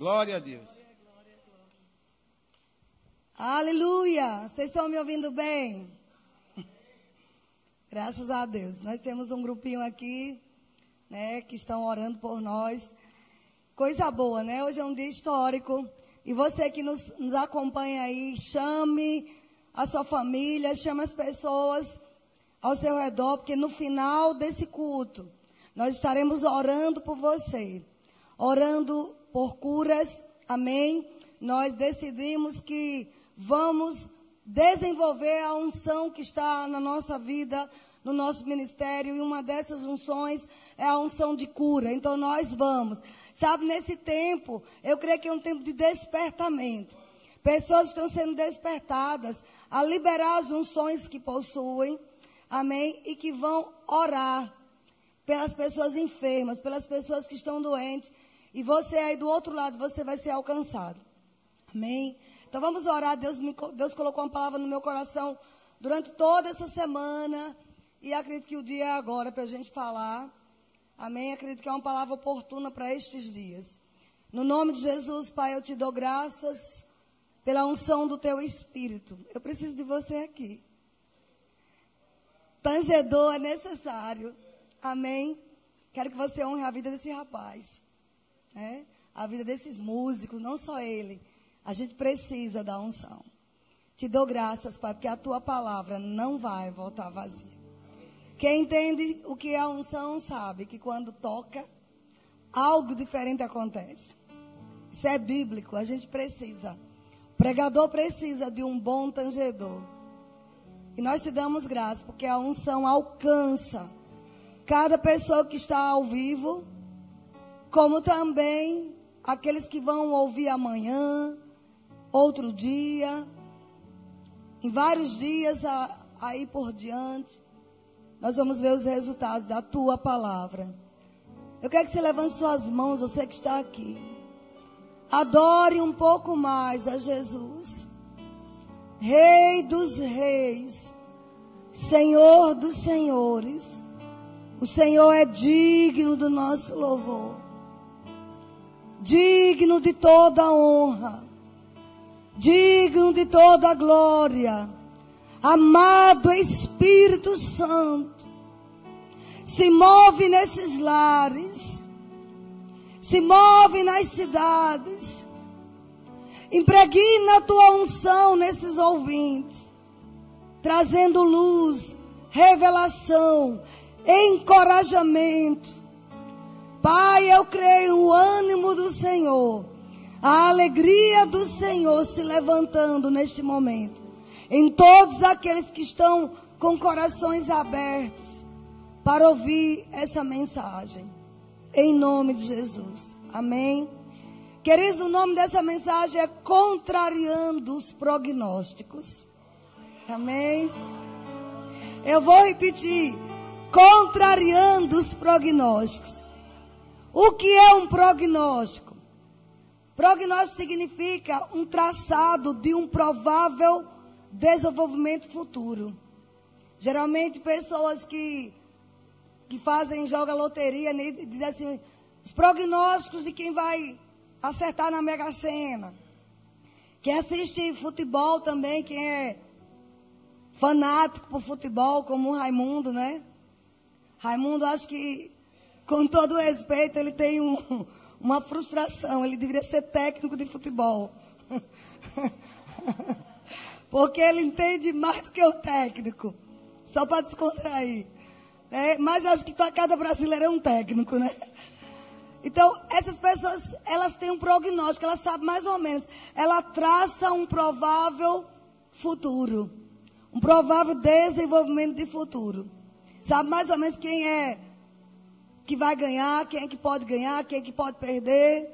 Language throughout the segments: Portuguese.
Glória a Deus. Aleluia! Vocês estão me ouvindo bem? Graças a Deus. Nós temos um grupinho aqui, né, que estão orando por nós. Coisa boa, né? Hoje é um dia histórico. E você que nos, nos acompanha aí, chame a sua família, chame as pessoas ao seu redor, porque no final desse culto, nós estaremos orando por você, orando por curas, amém? Nós decidimos que vamos desenvolver a unção que está na nossa vida, no nosso ministério, e uma dessas unções é a unção de cura. Então nós vamos. Sabe, nesse tempo, eu creio que é um tempo de despertamento. Pessoas estão sendo despertadas a liberar as unções que possuem, amém? E que vão orar pelas pessoas enfermas, pelas pessoas que estão doentes. E você aí do outro lado, você vai ser alcançado. Amém? Então vamos orar. Deus, me, Deus colocou uma palavra no meu coração durante toda essa semana. E acredito que o dia é agora para a gente falar. Amém? Acredito que é uma palavra oportuna para estes dias. No nome de Jesus, Pai, eu te dou graças pela unção do teu espírito. Eu preciso de você aqui. Tangedor é necessário. Amém? Quero que você honre a vida desse rapaz. Né? A vida desses músicos, não só ele. A gente precisa da unção. Te dou graças, Pai, porque a tua palavra não vai voltar vazia. Quem entende o que é a unção sabe que quando toca, algo diferente acontece. Isso é bíblico, a gente precisa. O pregador precisa de um bom tangedor. E nós te damos graças, porque a unção alcança cada pessoa que está ao vivo, como também aqueles que vão ouvir amanhã, outro dia, em vários dias aí por diante, nós vamos ver os resultados da tua palavra. Eu quero que você levante suas mãos, você que está aqui. Adore um pouco mais a Jesus, Rei dos Reis, Senhor dos Senhores. O Senhor é digno do nosso louvor, digno de toda honra. Digno de toda glória, amado Espírito Santo, se move nesses lares, se move nas cidades, impregna a tua unção nesses ouvintes, trazendo luz, revelação, encorajamento. Pai, eu creio o ânimo do Senhor a alegria do Senhor se levantando neste momento. Em todos aqueles que estão com corações abertos para ouvir essa mensagem. Em nome de Jesus. Amém. Queridos, o nome dessa mensagem é Contrariando os Prognósticos. Amém. Eu vou repetir. Contrariando os prognósticos. O que é um prognóstico? Prognóstico significa um traçado de um provável desenvolvimento futuro. Geralmente pessoas que, que fazem, jogam loteria, né, dizem assim, os prognósticos de quem vai acertar na Mega Sena. Quem assiste futebol também, quem é fanático por futebol, como o Raimundo, né? Raimundo, acho que, com todo respeito, ele tem um, uma frustração. Ele deveria ser técnico de futebol. Porque ele entende mais do que o técnico. Só para descontrair. É, mas acho que cada brasileiro é um técnico, né? Então, essas pessoas, elas têm um prognóstico, elas sabem mais ou menos. Ela traça um provável futuro. Um provável desenvolvimento de futuro. Sabe mais ou menos quem é que vai ganhar, quem é que pode ganhar, quem é que pode perder,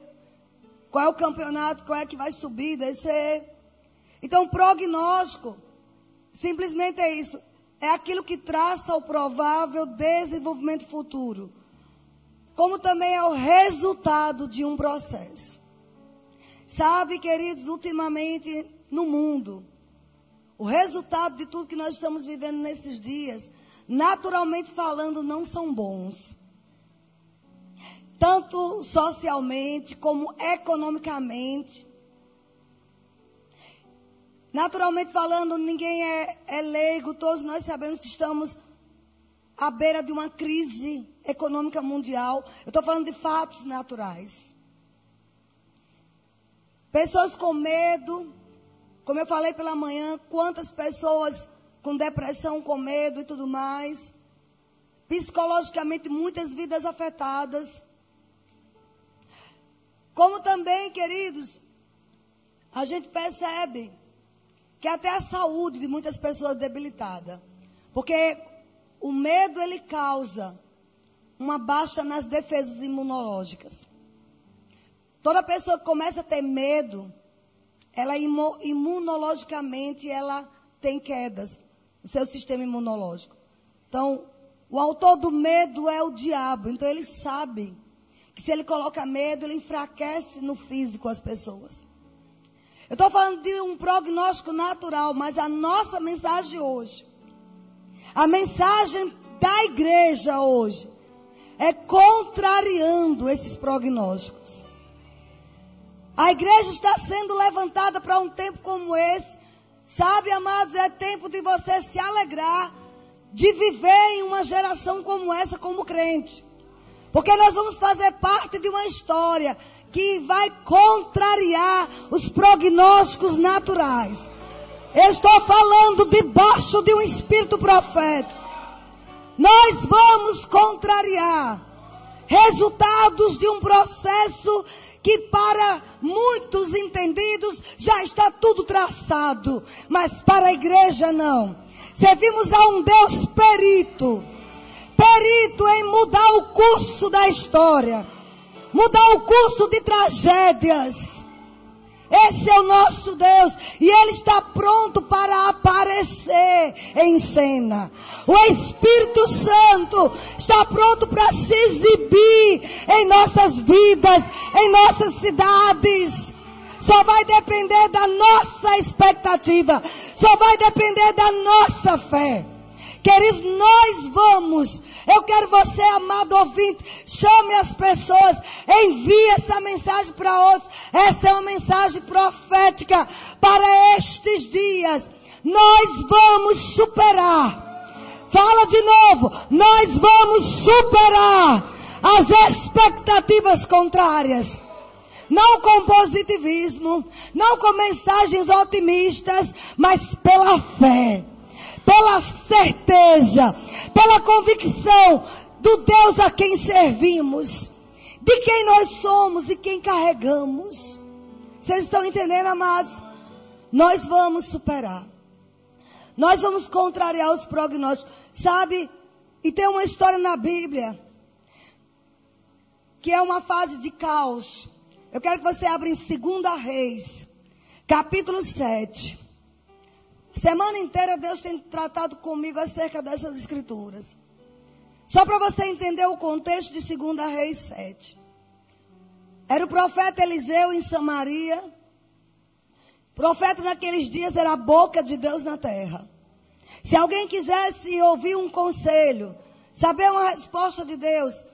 qual é o campeonato, qual é que vai subir, descer. Então, prognóstico simplesmente é isso. É aquilo que traça o provável desenvolvimento futuro. Como também é o resultado de um processo. Sabe, queridos, ultimamente no mundo, o resultado de tudo que nós estamos vivendo nesses dias, naturalmente falando, não são bons. Tanto socialmente como economicamente. Naturalmente falando, ninguém é, é leigo, todos nós sabemos que estamos à beira de uma crise econômica mundial. Eu estou falando de fatos naturais. Pessoas com medo, como eu falei pela manhã, quantas pessoas com depressão, com medo e tudo mais. Psicologicamente, muitas vidas afetadas. Como também, queridos, a gente percebe que até a saúde de muitas pessoas é debilitada. Porque o medo ele causa uma baixa nas defesas imunológicas. Toda pessoa que começa a ter medo, ela imunologicamente ela tem quedas no seu sistema imunológico. Então, o autor do medo é o diabo. Então ele sabe que se ele coloca medo, ele enfraquece no físico as pessoas. Eu estou falando de um prognóstico natural, mas a nossa mensagem hoje, a mensagem da igreja hoje, é contrariando esses prognósticos. A igreja está sendo levantada para um tempo como esse. Sabe, amados, é tempo de você se alegrar de viver em uma geração como essa, como crente. Porque nós vamos fazer parte de uma história que vai contrariar os prognósticos naturais. Eu estou falando debaixo de um espírito profético. Nós vamos contrariar resultados de um processo que para muitos entendidos já está tudo traçado, mas para a igreja não. Servimos a um Deus perito, perito em mudar o curso da história, mudar o curso de tragédias esse é o nosso Deus e Ele está pronto para aparecer em cena. O Espírito Santo está pronto para se exibir em nossas vidas, em nossas cidades. Só vai depender da nossa expectativa, só vai depender da nossa fé. Queridos, nós vamos. Eu quero você, amado ouvinte, chame as pessoas, envie essa mensagem para outros. Essa é uma mensagem profética para estes dias. Nós vamos superar. Fala de novo. Nós vamos superar as expectativas contrárias. Não com positivismo, não com mensagens otimistas, mas pela fé pela certeza, pela convicção do Deus a quem servimos, de quem nós somos e quem carregamos. Vocês estão entendendo, amados? Nós vamos superar. Nós vamos contrariar os prognósticos. Sabe? E tem uma história na Bíblia que é uma fase de caos. Eu quero que você abra em 2 Reis, capítulo 7. Semana inteira Deus tem tratado comigo acerca dessas escrituras. Só para você entender o contexto de 2 Reis 7. Era o profeta Eliseu em Samaria. profeta naqueles dias era a boca de Deus na terra. Se alguém quisesse ouvir um conselho, saber uma resposta de Deus,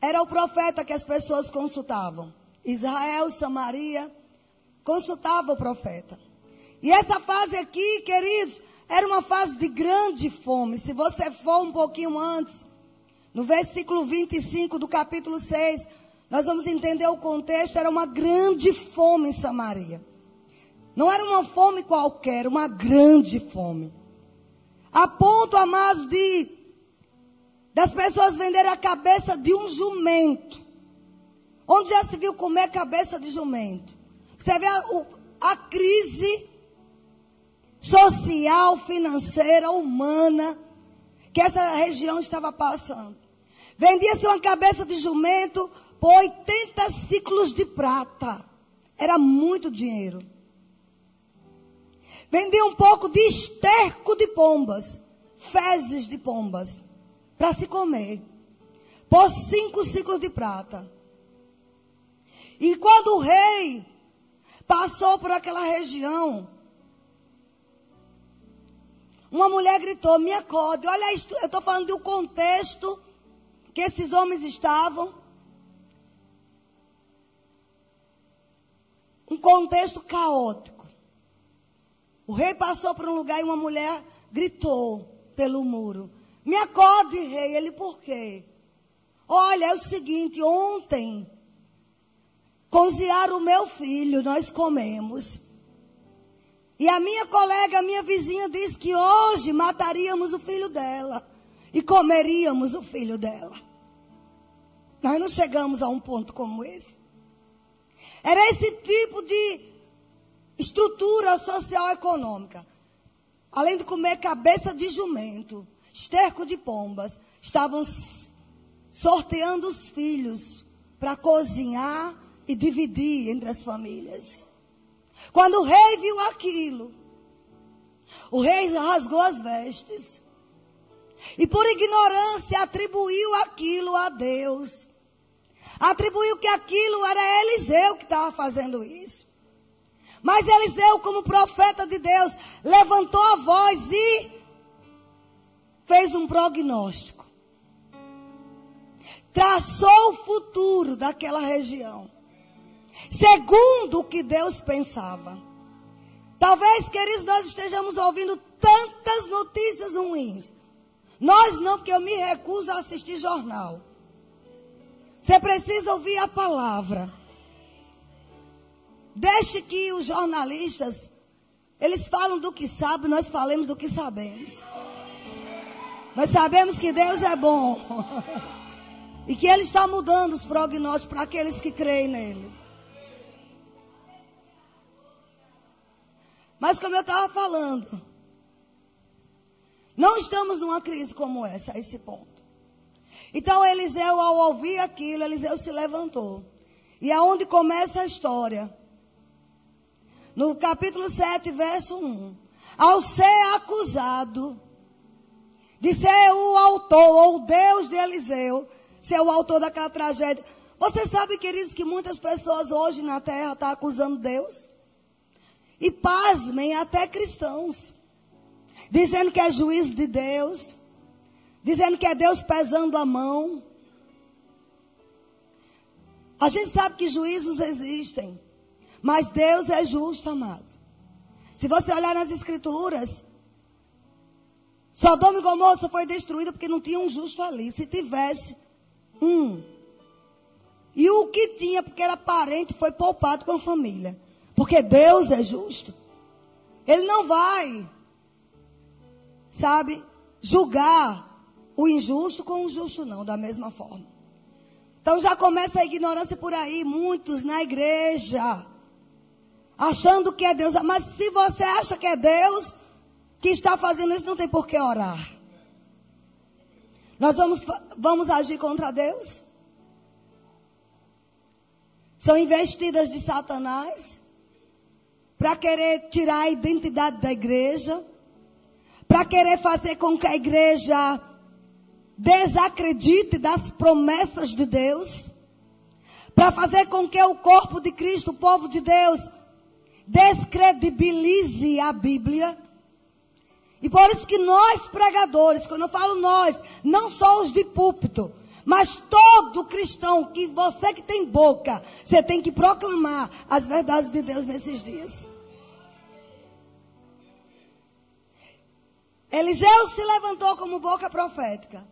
era o profeta que as pessoas consultavam. Israel, Samaria, consultava o profeta. E essa fase aqui, queridos, era uma fase de grande fome. Se você for um pouquinho antes, no versículo 25 do capítulo 6, nós vamos entender o contexto. Era uma grande fome em Samaria. Não era uma fome qualquer, uma grande fome. A ponto, amados, de das pessoas venderem a cabeça de um jumento. Onde já se viu comer cabeça de jumento? Você vê a, a crise social, financeira, humana que essa região estava passando. Vendia-se uma cabeça de jumento por 80 ciclos de prata. Era muito dinheiro. Vendia um pouco de esterco de pombas, fezes de pombas, para se comer. Por cinco ciclos de prata. E quando o rei passou por aquela região, uma mulher gritou: Me acorde. Olha, eu estou falando do contexto que esses homens estavam. Um contexto caótico. O rei passou por um lugar e uma mulher gritou pelo muro: Me acorde, rei. Ele, por quê? Olha, é o seguinte: ontem cozinharam o meu filho, nós comemos. E a minha colega, a minha vizinha, disse que hoje mataríamos o filho dela e comeríamos o filho dela. Nós não chegamos a um ponto como esse. Era esse tipo de estrutura social econômica. Além de comer cabeça de jumento, esterco de pombas, estavam sorteando os filhos para cozinhar e dividir entre as famílias. Quando o rei viu aquilo, o rei rasgou as vestes. E por ignorância atribuiu aquilo a Deus. Atribuiu que aquilo era Eliseu que estava fazendo isso. Mas Eliseu, como profeta de Deus, levantou a voz e fez um prognóstico. Traçou o futuro daquela região segundo o que Deus pensava. Talvez, queridos, nós estejamos ouvindo tantas notícias ruins. Nós não, porque eu me recuso a assistir jornal. Você precisa ouvir a palavra. Deixe que os jornalistas, eles falam do que sabem, nós falemos do que sabemos. Nós sabemos que Deus é bom. e que Ele está mudando os prognósticos para aqueles que creem nele. Mas como eu estava falando, não estamos numa crise como essa, a esse ponto. Então Eliseu, ao ouvir aquilo, Eliseu se levantou. E aonde começa a história? No capítulo 7, verso 1. Ao ser acusado de ser o autor, ou o Deus de Eliseu, ser o autor daquela tragédia. Você sabe, queridos, que muitas pessoas hoje na terra estão tá acusando Deus? E pasmem, até cristãos. Dizendo que é juízo de Deus. Dizendo que é Deus pesando a mão. A gente sabe que juízos existem. Mas Deus é justo, amados. Se você olhar nas escrituras, Sodoma e Gomorra foi destruída porque não tinha um justo ali. Se tivesse um. E o que tinha, porque era parente, foi poupado com a família. Porque Deus é justo. Ele não vai, sabe, julgar o injusto com o justo, não, da mesma forma. Então já começa a ignorância por aí, muitos na igreja, achando que é Deus. Mas se você acha que é Deus que está fazendo isso, não tem por que orar. Nós vamos, vamos agir contra Deus? São investidas de Satanás para querer tirar a identidade da igreja, para querer fazer com que a igreja desacredite das promessas de Deus, para fazer com que o corpo de Cristo, o povo de Deus, descredibilize a Bíblia. E por isso que nós pregadores, quando eu falo nós, não só os de púlpito, mas todo cristão, que você que tem boca, você tem que proclamar as verdades de Deus nesses dias. Eliseu se levantou como boca profética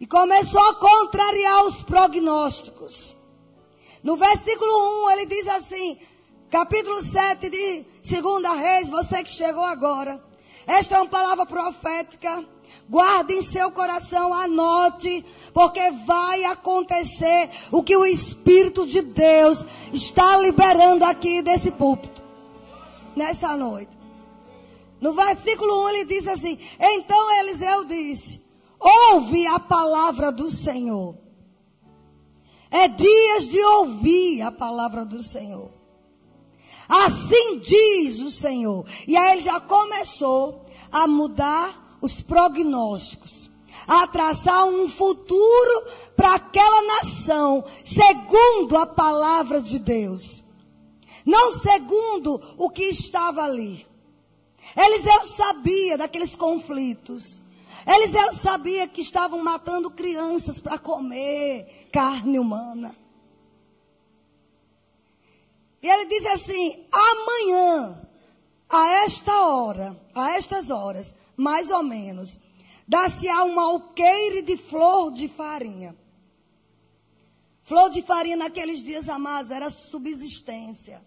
e começou a contrariar os prognósticos. No versículo 1 ele diz assim, capítulo 7 de 2 Reis, você que chegou agora. Esta é uma palavra profética. Guarde em seu coração, anote, porque vai acontecer o que o Espírito de Deus está liberando aqui desse púlpito, nessa noite. No versículo 1 ele diz assim: Então Eliseu disse: Ouve a palavra do Senhor. É dias de ouvir a palavra do Senhor. Assim diz o Senhor. E aí ele já começou a mudar os prognósticos, a traçar um futuro para aquela nação, segundo a palavra de Deus. Não segundo o que estava ali. Eliseu sabia daqueles conflitos. Eliseu sabia que estavam matando crianças para comer carne humana. E ele diz assim: amanhã, a esta hora, a estas horas, mais ou menos, dá-se-á um alqueire de flor de farinha. Flor de farinha naqueles dias, amados, era subsistência.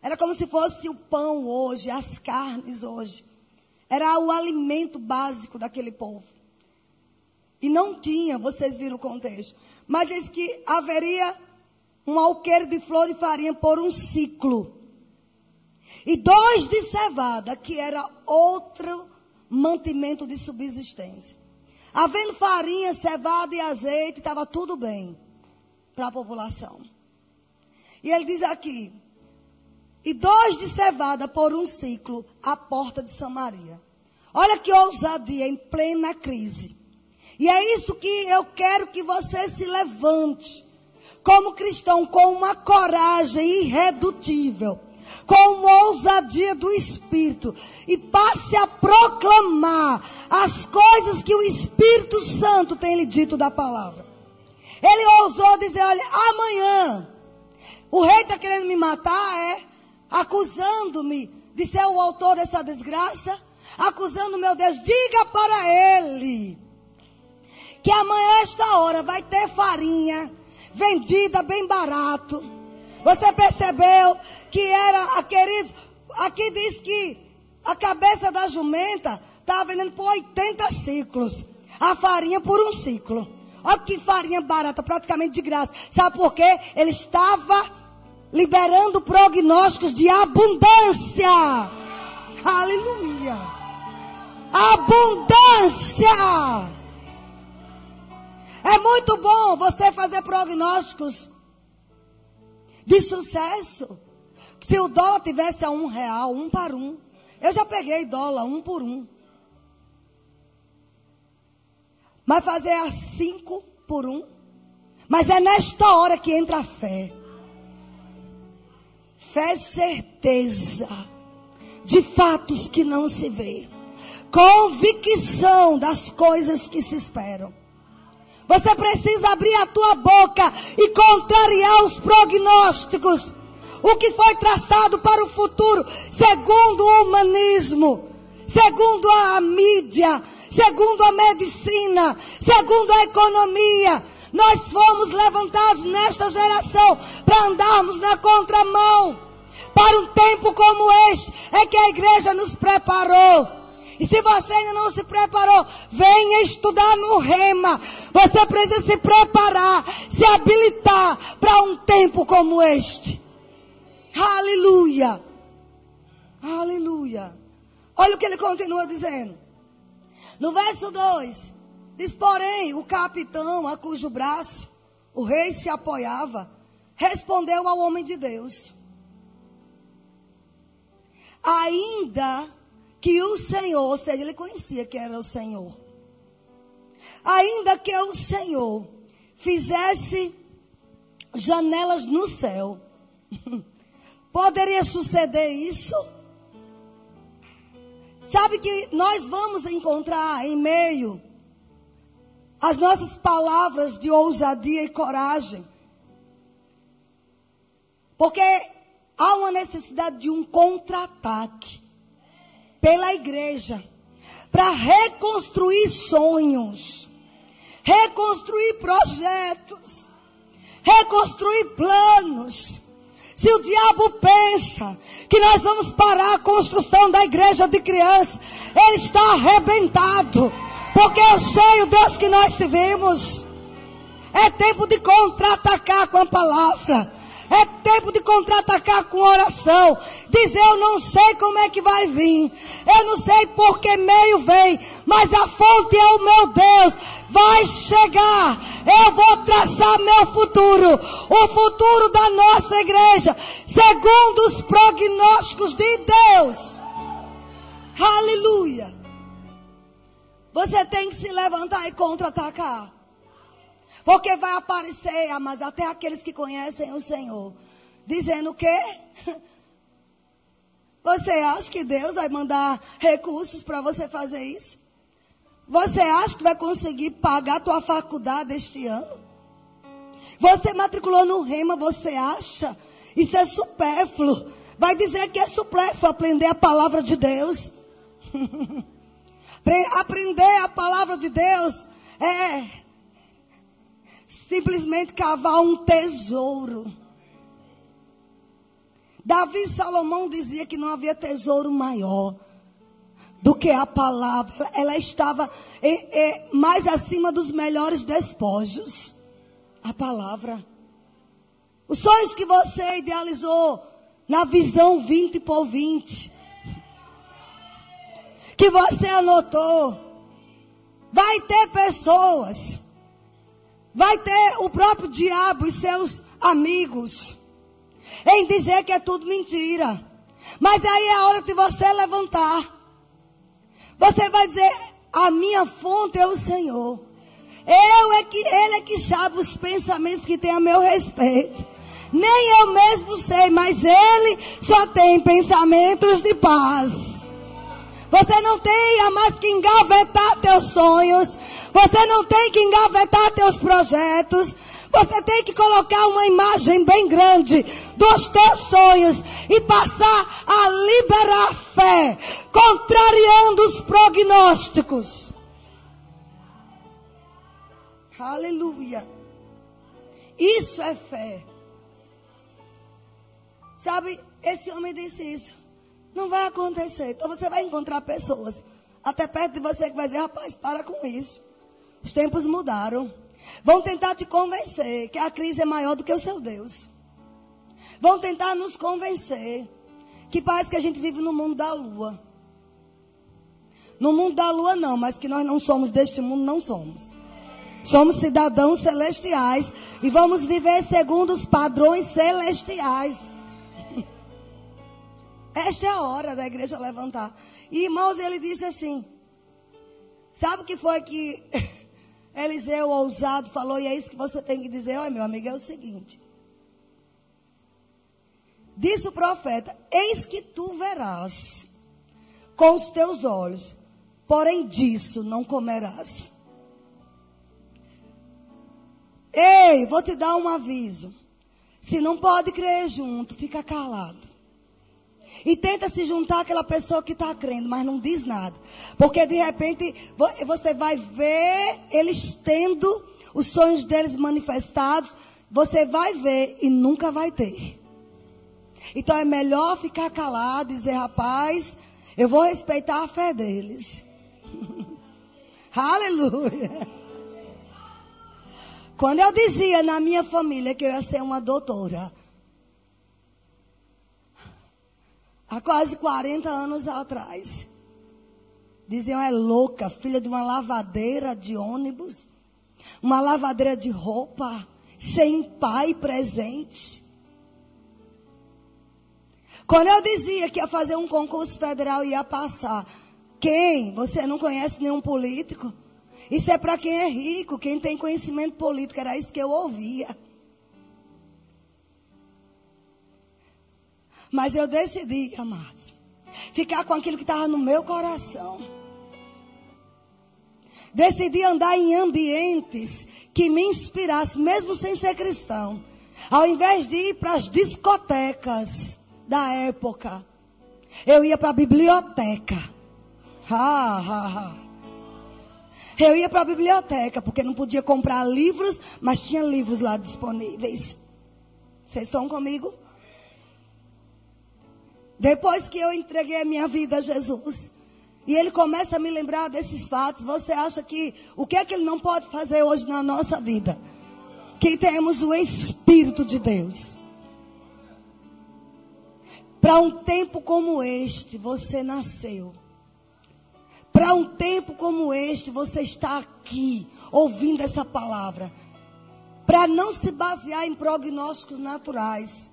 Era como se fosse o pão hoje, as carnes hoje. Era o alimento básico daquele povo. E não tinha, vocês viram o contexto. Mas diz que haveria um alqueire de flor de farinha por um ciclo. E dois de cevada, que era outro mantimento de subsistência. Havendo farinha, cevada e azeite, estava tudo bem para a população. E ele diz aqui: e dois de cevada por um ciclo à porta de Samaria. Olha que ousadia em plena crise. E é isso que eu quero que você se levante, como cristão, com uma coragem irredutível, com uma ousadia do Espírito, e passe a proclamar as coisas que o Espírito Santo tem lhe dito da palavra. Ele ousou dizer: olha, amanhã, o rei está querendo me matar, é? Acusando-me de ser o autor dessa desgraça, acusando meu Deus, diga para ele que amanhã, esta hora, vai ter farinha vendida bem barato. Você percebeu que era, querido, aqui diz que a cabeça da jumenta estava vendendo por 80 ciclos. A farinha por um ciclo. Olha que farinha barata, praticamente de graça. Sabe por quê? Ele estava liberando prognósticos de abundância. Aleluia. Abundância. É muito bom você fazer prognósticos de sucesso. Se o dólar tivesse a um real, um para um. Eu já peguei dólar um por um. Mas fazer a cinco por um. Mas é nesta hora que entra a fé. Fé certeza de fatos que não se vê. Convicção das coisas que se esperam. Você precisa abrir a tua boca e contrariar os prognósticos. O que foi traçado para o futuro, segundo o humanismo, segundo a mídia, segundo a medicina, segundo a economia. Nós fomos levantados nesta geração para andarmos na contramão. Para um tempo como este é que a igreja nos preparou. E se você ainda não se preparou, venha estudar no Rema. Você precisa se preparar, se habilitar para um tempo como este. Aleluia. Aleluia. Olha o que ele continua dizendo. No verso 2, diz: Porém, o capitão a cujo braço o rei se apoiava, respondeu ao homem de Deus: Ainda que o Senhor, ou seja, ele conhecia que era o Senhor. Ainda que o Senhor fizesse janelas no céu, poderia suceder isso? Sabe que nós vamos encontrar em meio as nossas palavras de ousadia e coragem. Porque há uma necessidade de um contra-ataque pela igreja para reconstruir sonhos, reconstruir projetos, reconstruir planos. Se o diabo pensa que nós vamos parar a construção da igreja de crianças, ele está arrebentado. Porque eu sei o Deus que nós servimos. É tempo de contra-atacar com a palavra. É tempo de contra-atacar com oração. Dizer, eu não sei como é que vai vir. Eu não sei por que meio vem. Mas a fonte é o meu Deus. Vai chegar. Eu vou traçar meu futuro. O futuro da nossa igreja. Segundo os prognósticos de Deus. Aleluia. Você tem que se levantar e contra-atacar. Porque vai aparecer, mas até aqueles que conhecem o Senhor, dizendo o quê? Você acha que Deus vai mandar recursos para você fazer isso? Você acha que vai conseguir pagar a tua faculdade este ano? Você matriculou no Rema, você acha? Isso é supérfluo. Vai dizer que é supérfluo aprender a palavra de Deus. aprender a palavra de Deus é simplesmente cavar um tesouro. Davi e Salomão dizia que não havia tesouro maior do que a palavra. Ela estava é, é, mais acima dos melhores despojos. A palavra. Os sonhos que você idealizou na visão 20 por 20. Que você anotou. Vai ter pessoas. Vai ter o próprio diabo e seus amigos. Em dizer que é tudo mentira. Mas aí é a hora de você levantar. Você vai dizer, a minha fonte é o Senhor. Eu é que, Ele é que sabe os pensamentos que tem a meu respeito. Nem eu mesmo sei, mas Ele só tem pensamentos de paz. Você não tem mais que engavetar teus sonhos. Você não tem que engavetar teus projetos. Você tem que colocar uma imagem bem grande dos teus sonhos e passar a liberar fé, contrariando os prognósticos. Aleluia. Isso é fé. Sabe, esse homem disse isso. Não vai acontecer. Então você vai encontrar pessoas até perto de você que vai dizer, rapaz, para com isso. Os tempos mudaram. Vão tentar te convencer que a crise é maior do que o seu Deus. Vão tentar nos convencer que parece que a gente vive no mundo da lua. No mundo da lua não, mas que nós não somos deste mundo, não somos. Somos cidadãos celestiais e vamos viver segundo os padrões celestiais. Esta é a hora da igreja levantar. E irmãos, ele disse assim: Sabe o que foi que Eliseu, ousado, falou? E é isso que você tem que dizer: Olha, meu amigo, é o seguinte. Disse o profeta: Eis que tu verás com os teus olhos, porém disso não comerás. Ei, vou te dar um aviso. Se não pode crer junto, fica calado. E tenta se juntar àquela pessoa que está crendo, mas não diz nada. Porque de repente você vai ver eles tendo os sonhos deles manifestados. Você vai ver e nunca vai ter. Então é melhor ficar calado e dizer, rapaz, eu vou respeitar a fé deles. Aleluia. Quando eu dizia na minha família que eu ia ser uma doutora, há quase 40 anos atrás, diziam é louca, filha de uma lavadeira de ônibus, uma lavadeira de roupa, sem pai presente. Quando eu dizia que ia fazer um concurso federal e ia passar, quem? Você não conhece nenhum político? Isso é para quem é rico, quem tem conhecimento político. Era isso que eu ouvia. Mas eu decidi, amados, ficar com aquilo que estava no meu coração. Decidi andar em ambientes que me inspirassem, mesmo sem ser cristão. Ao invés de ir para as discotecas da época, eu ia para a biblioteca. Ha, ha, ha. Eu ia para a biblioteca, porque não podia comprar livros, mas tinha livros lá disponíveis. Vocês estão comigo? Depois que eu entreguei a minha vida a Jesus, e ele começa a me lembrar desses fatos, você acha que o que é que ele não pode fazer hoje na nossa vida? Que temos o Espírito de Deus. Para um tempo como este, você nasceu. Para um tempo como este, você está aqui ouvindo essa palavra. Para não se basear em prognósticos naturais,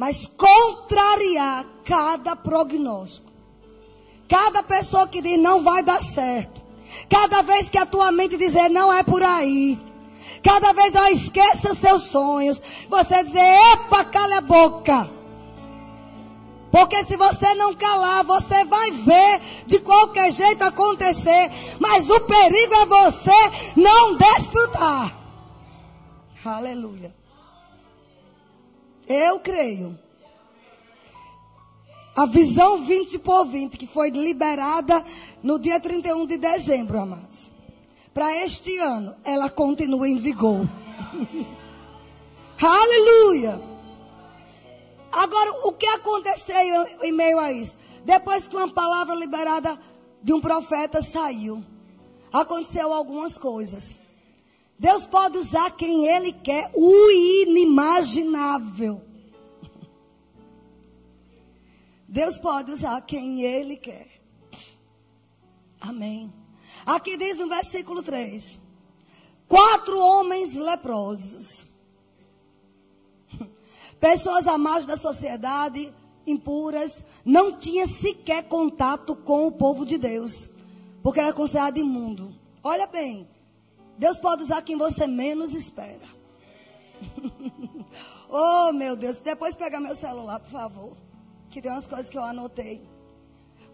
mas contrariar cada prognóstico. Cada pessoa que diz não vai dar certo. Cada vez que a tua mente dizer não é por aí. Cada vez ela esqueça seus sonhos. Você dizer, epa, cala a boca. Porque se você não calar, você vai ver de qualquer jeito acontecer. Mas o perigo é você não desfrutar. Aleluia. Eu creio. A visão 20 por 20, que foi liberada no dia 31 de dezembro, amados. Para este ano, ela continua em vigor. Aleluia! Agora, o que aconteceu em meio a isso? Depois que uma palavra liberada de um profeta saiu, aconteceu algumas coisas. Deus pode usar quem Ele quer, o inimaginável. Deus pode usar quem Ele quer. Amém. Aqui diz no versículo 3: Quatro homens leprosos, pessoas à margem da sociedade, impuras, não tinha sequer contato com o povo de Deus, porque era considerado imundo. Olha bem, Deus pode usar quem você menos espera. oh, meu Deus, depois pega meu celular, por favor, que tem umas coisas que eu anotei.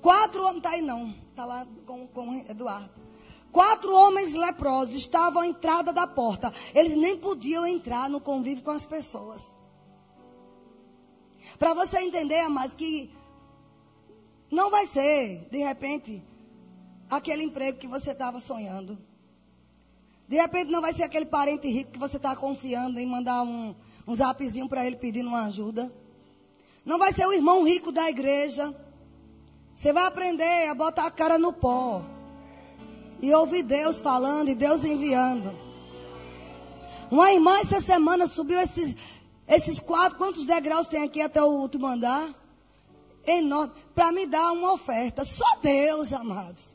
Quatro homens, tá aí não, tá lá com, com Eduardo. Quatro homens leprosos estavam à entrada da porta. Eles nem podiam entrar no convívio com as pessoas. Para você entender, amados, que não vai ser, de repente, aquele emprego que você estava sonhando. De repente não vai ser aquele parente rico que você está confiando em mandar um, um zapzinho para ele pedindo uma ajuda. Não vai ser o irmão rico da igreja. Você vai aprender a botar a cara no pó. E ouvir Deus falando e Deus enviando. Uma irmã essa semana subiu esses, esses quatro, quantos degraus tem aqui até o último andar? Enorme. Para me dar uma oferta. Só Deus, amados.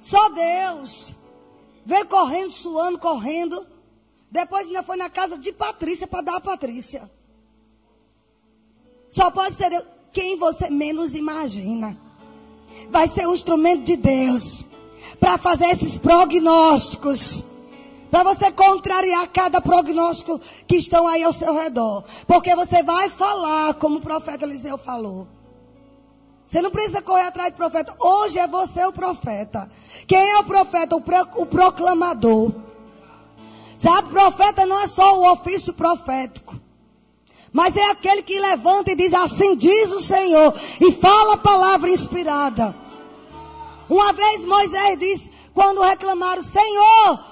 Só Deus. Veio correndo, suando, correndo. Depois ainda foi na casa de Patrícia para dar a Patrícia. Só pode ser Deus. Quem você menos imagina. Vai ser um instrumento de Deus. Para fazer esses prognósticos para você contrariar cada prognóstico que estão aí ao seu redor. Porque você vai falar como o profeta Eliseu falou. Você não precisa correr atrás do profeta. Hoje é você o profeta. Quem é o profeta? O, pro, o proclamador. Sabe, profeta não é só o ofício profético. Mas é aquele que levanta e diz assim diz o Senhor. E fala a palavra inspirada. Uma vez Moisés disse, quando reclamaram, Senhor,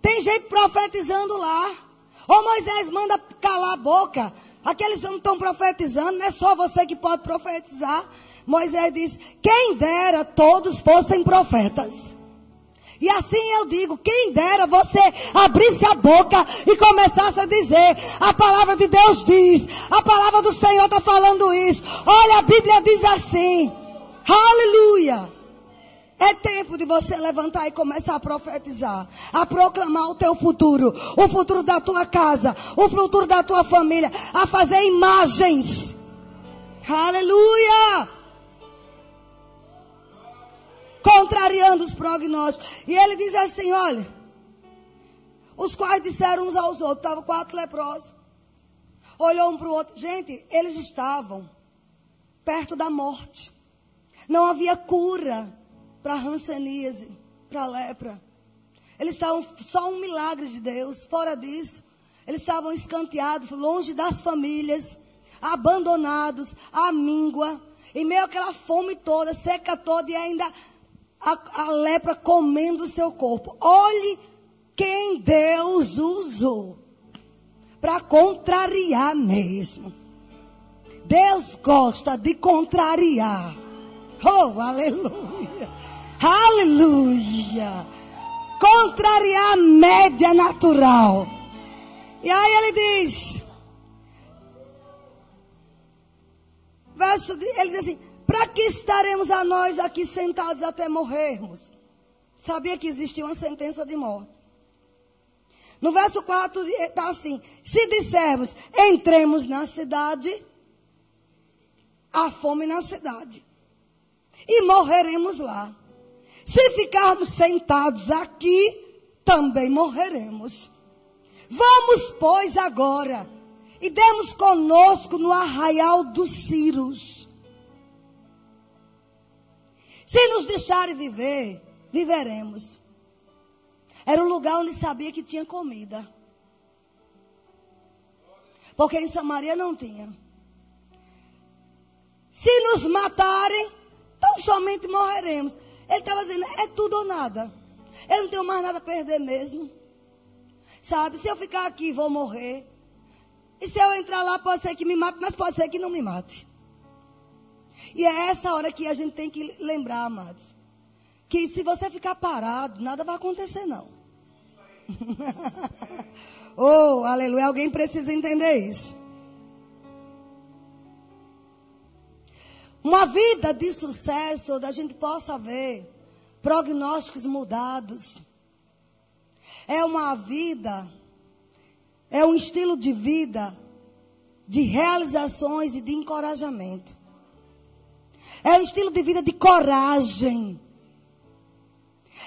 tem gente profetizando lá. Ô Moisés, manda calar a boca. Aqueles não estão profetizando, não é só você que pode profetizar. Moisés disse: Quem dera todos fossem profetas. E assim eu digo: quem dera você abrisse a boca e começasse a dizer: a palavra de Deus diz, a palavra do Senhor está falando isso. Olha, a Bíblia diz assim: Aleluia. É tempo de você levantar e começar a profetizar, a proclamar o teu futuro, o futuro da tua casa, o futuro da tua família, a fazer imagens. Aleluia! Contrariando os prognósticos. E ele diz assim: olha, os quais disseram uns aos outros, estavam quatro leprosos. Olhou um para o outro. Gente, eles estavam perto da morte. Não havia cura para a hanseníase, para lepra. Eles estavam só um milagre de Deus. Fora disso, eles estavam escanteados, longe das famílias, abandonados, à míngua, em meio àquela fome toda, seca toda e ainda a, a lepra comendo o seu corpo. Olhe quem Deus usou para contrariar mesmo. Deus gosta de contrariar. Oh, aleluia! Aleluia! Contrariar a média natural. E aí ele diz, verso, ele diz assim, para que estaremos a nós aqui sentados até morrermos? Sabia que existia uma sentença de morte. No verso 4 está assim: se dissermos, entremos na cidade, há fome na cidade, e morreremos lá. Se ficarmos sentados aqui, também morreremos. Vamos, pois, agora e demos conosco no arraial dos Círios. Se nos deixarem viver, viveremos. Era um lugar onde sabia que tinha comida. Porque em Samaria não tinha. Se nos matarem, tão somente morreremos. Ele estava dizendo, é tudo ou nada. Eu não tenho mais nada a perder mesmo. Sabe, se eu ficar aqui, vou morrer. E se eu entrar lá, pode ser que me mate, mas pode ser que não me mate. E é essa hora que a gente tem que lembrar, amados. Que se você ficar parado, nada vai acontecer, não. oh, aleluia. Alguém precisa entender isso. Uma vida de sucesso, onde a gente possa ver prognósticos mudados. É uma vida, é um estilo de vida de realizações e de encorajamento. É estilo de vida de coragem.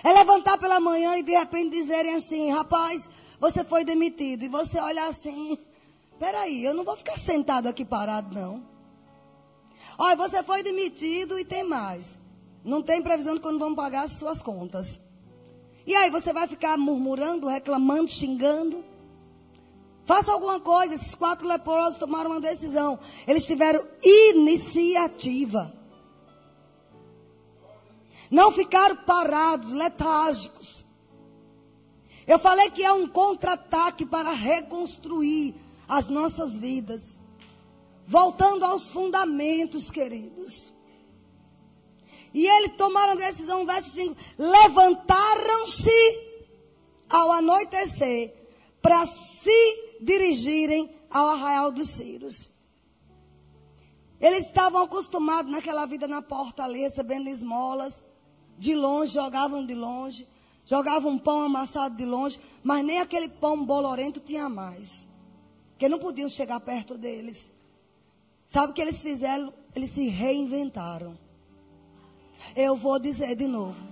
É levantar pela manhã e de repente dizerem assim, rapaz, você foi demitido. E você olha assim, peraí, eu não vou ficar sentado aqui parado, não. Olha, você foi demitido e tem mais. Não tem previsão de quando vão pagar as suas contas. E aí você vai ficar murmurando, reclamando, xingando? Faça alguma coisa. Esses quatro leprosos tomaram uma decisão. Eles tiveram iniciativa. Não ficaram parados, letárgicos. Eu falei que é um contra-ataque para reconstruir as nossas vidas. Voltando aos fundamentos, queridos. E eles tomaram a decisão, verso 5: levantaram-se ao anoitecer para se dirigirem ao arraial dos Círios. Eles estavam acostumados naquela vida na porta ali, recebendo esmolas. De longe, jogavam de longe. Jogavam pão amassado de longe. Mas nem aquele pão bolorento tinha mais. Porque não podiam chegar perto deles. Sabe o que eles fizeram? Eles se reinventaram. Eu vou dizer de novo.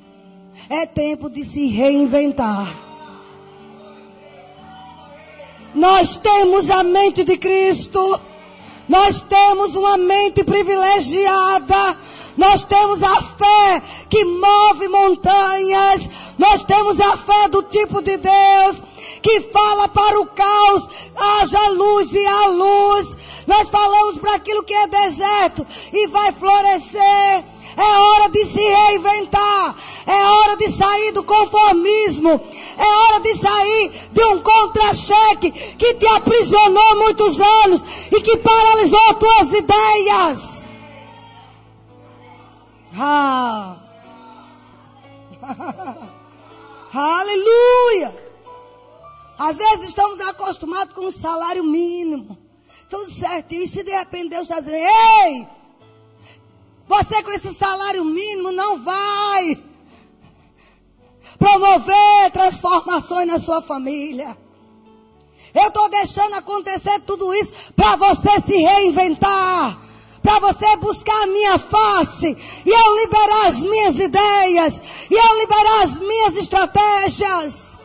É tempo de se reinventar. Nós temos a mente de Cristo. Nós temos uma mente privilegiada. Nós temos a fé que move montanhas. Nós temos a fé do tipo de Deus que fala para o caos, haja luz e há luz. Nós falamos para aquilo que é deserto e vai florescer. É hora de se reinventar. É hora de sair do conformismo. É hora de sair de um contra-cheque que te aprisionou muitos anos e que paralisou tuas ideias. Ah. Aleluia! Às vezes estamos acostumados com um salário mínimo tudo certinho. E se de repente Deus está dizendo, ei, você com esse salário mínimo não vai promover transformações na sua família. Eu estou deixando acontecer tudo isso para você se reinventar, para você buscar a minha face e eu liberar as minhas ideias e eu liberar as minhas estratégias.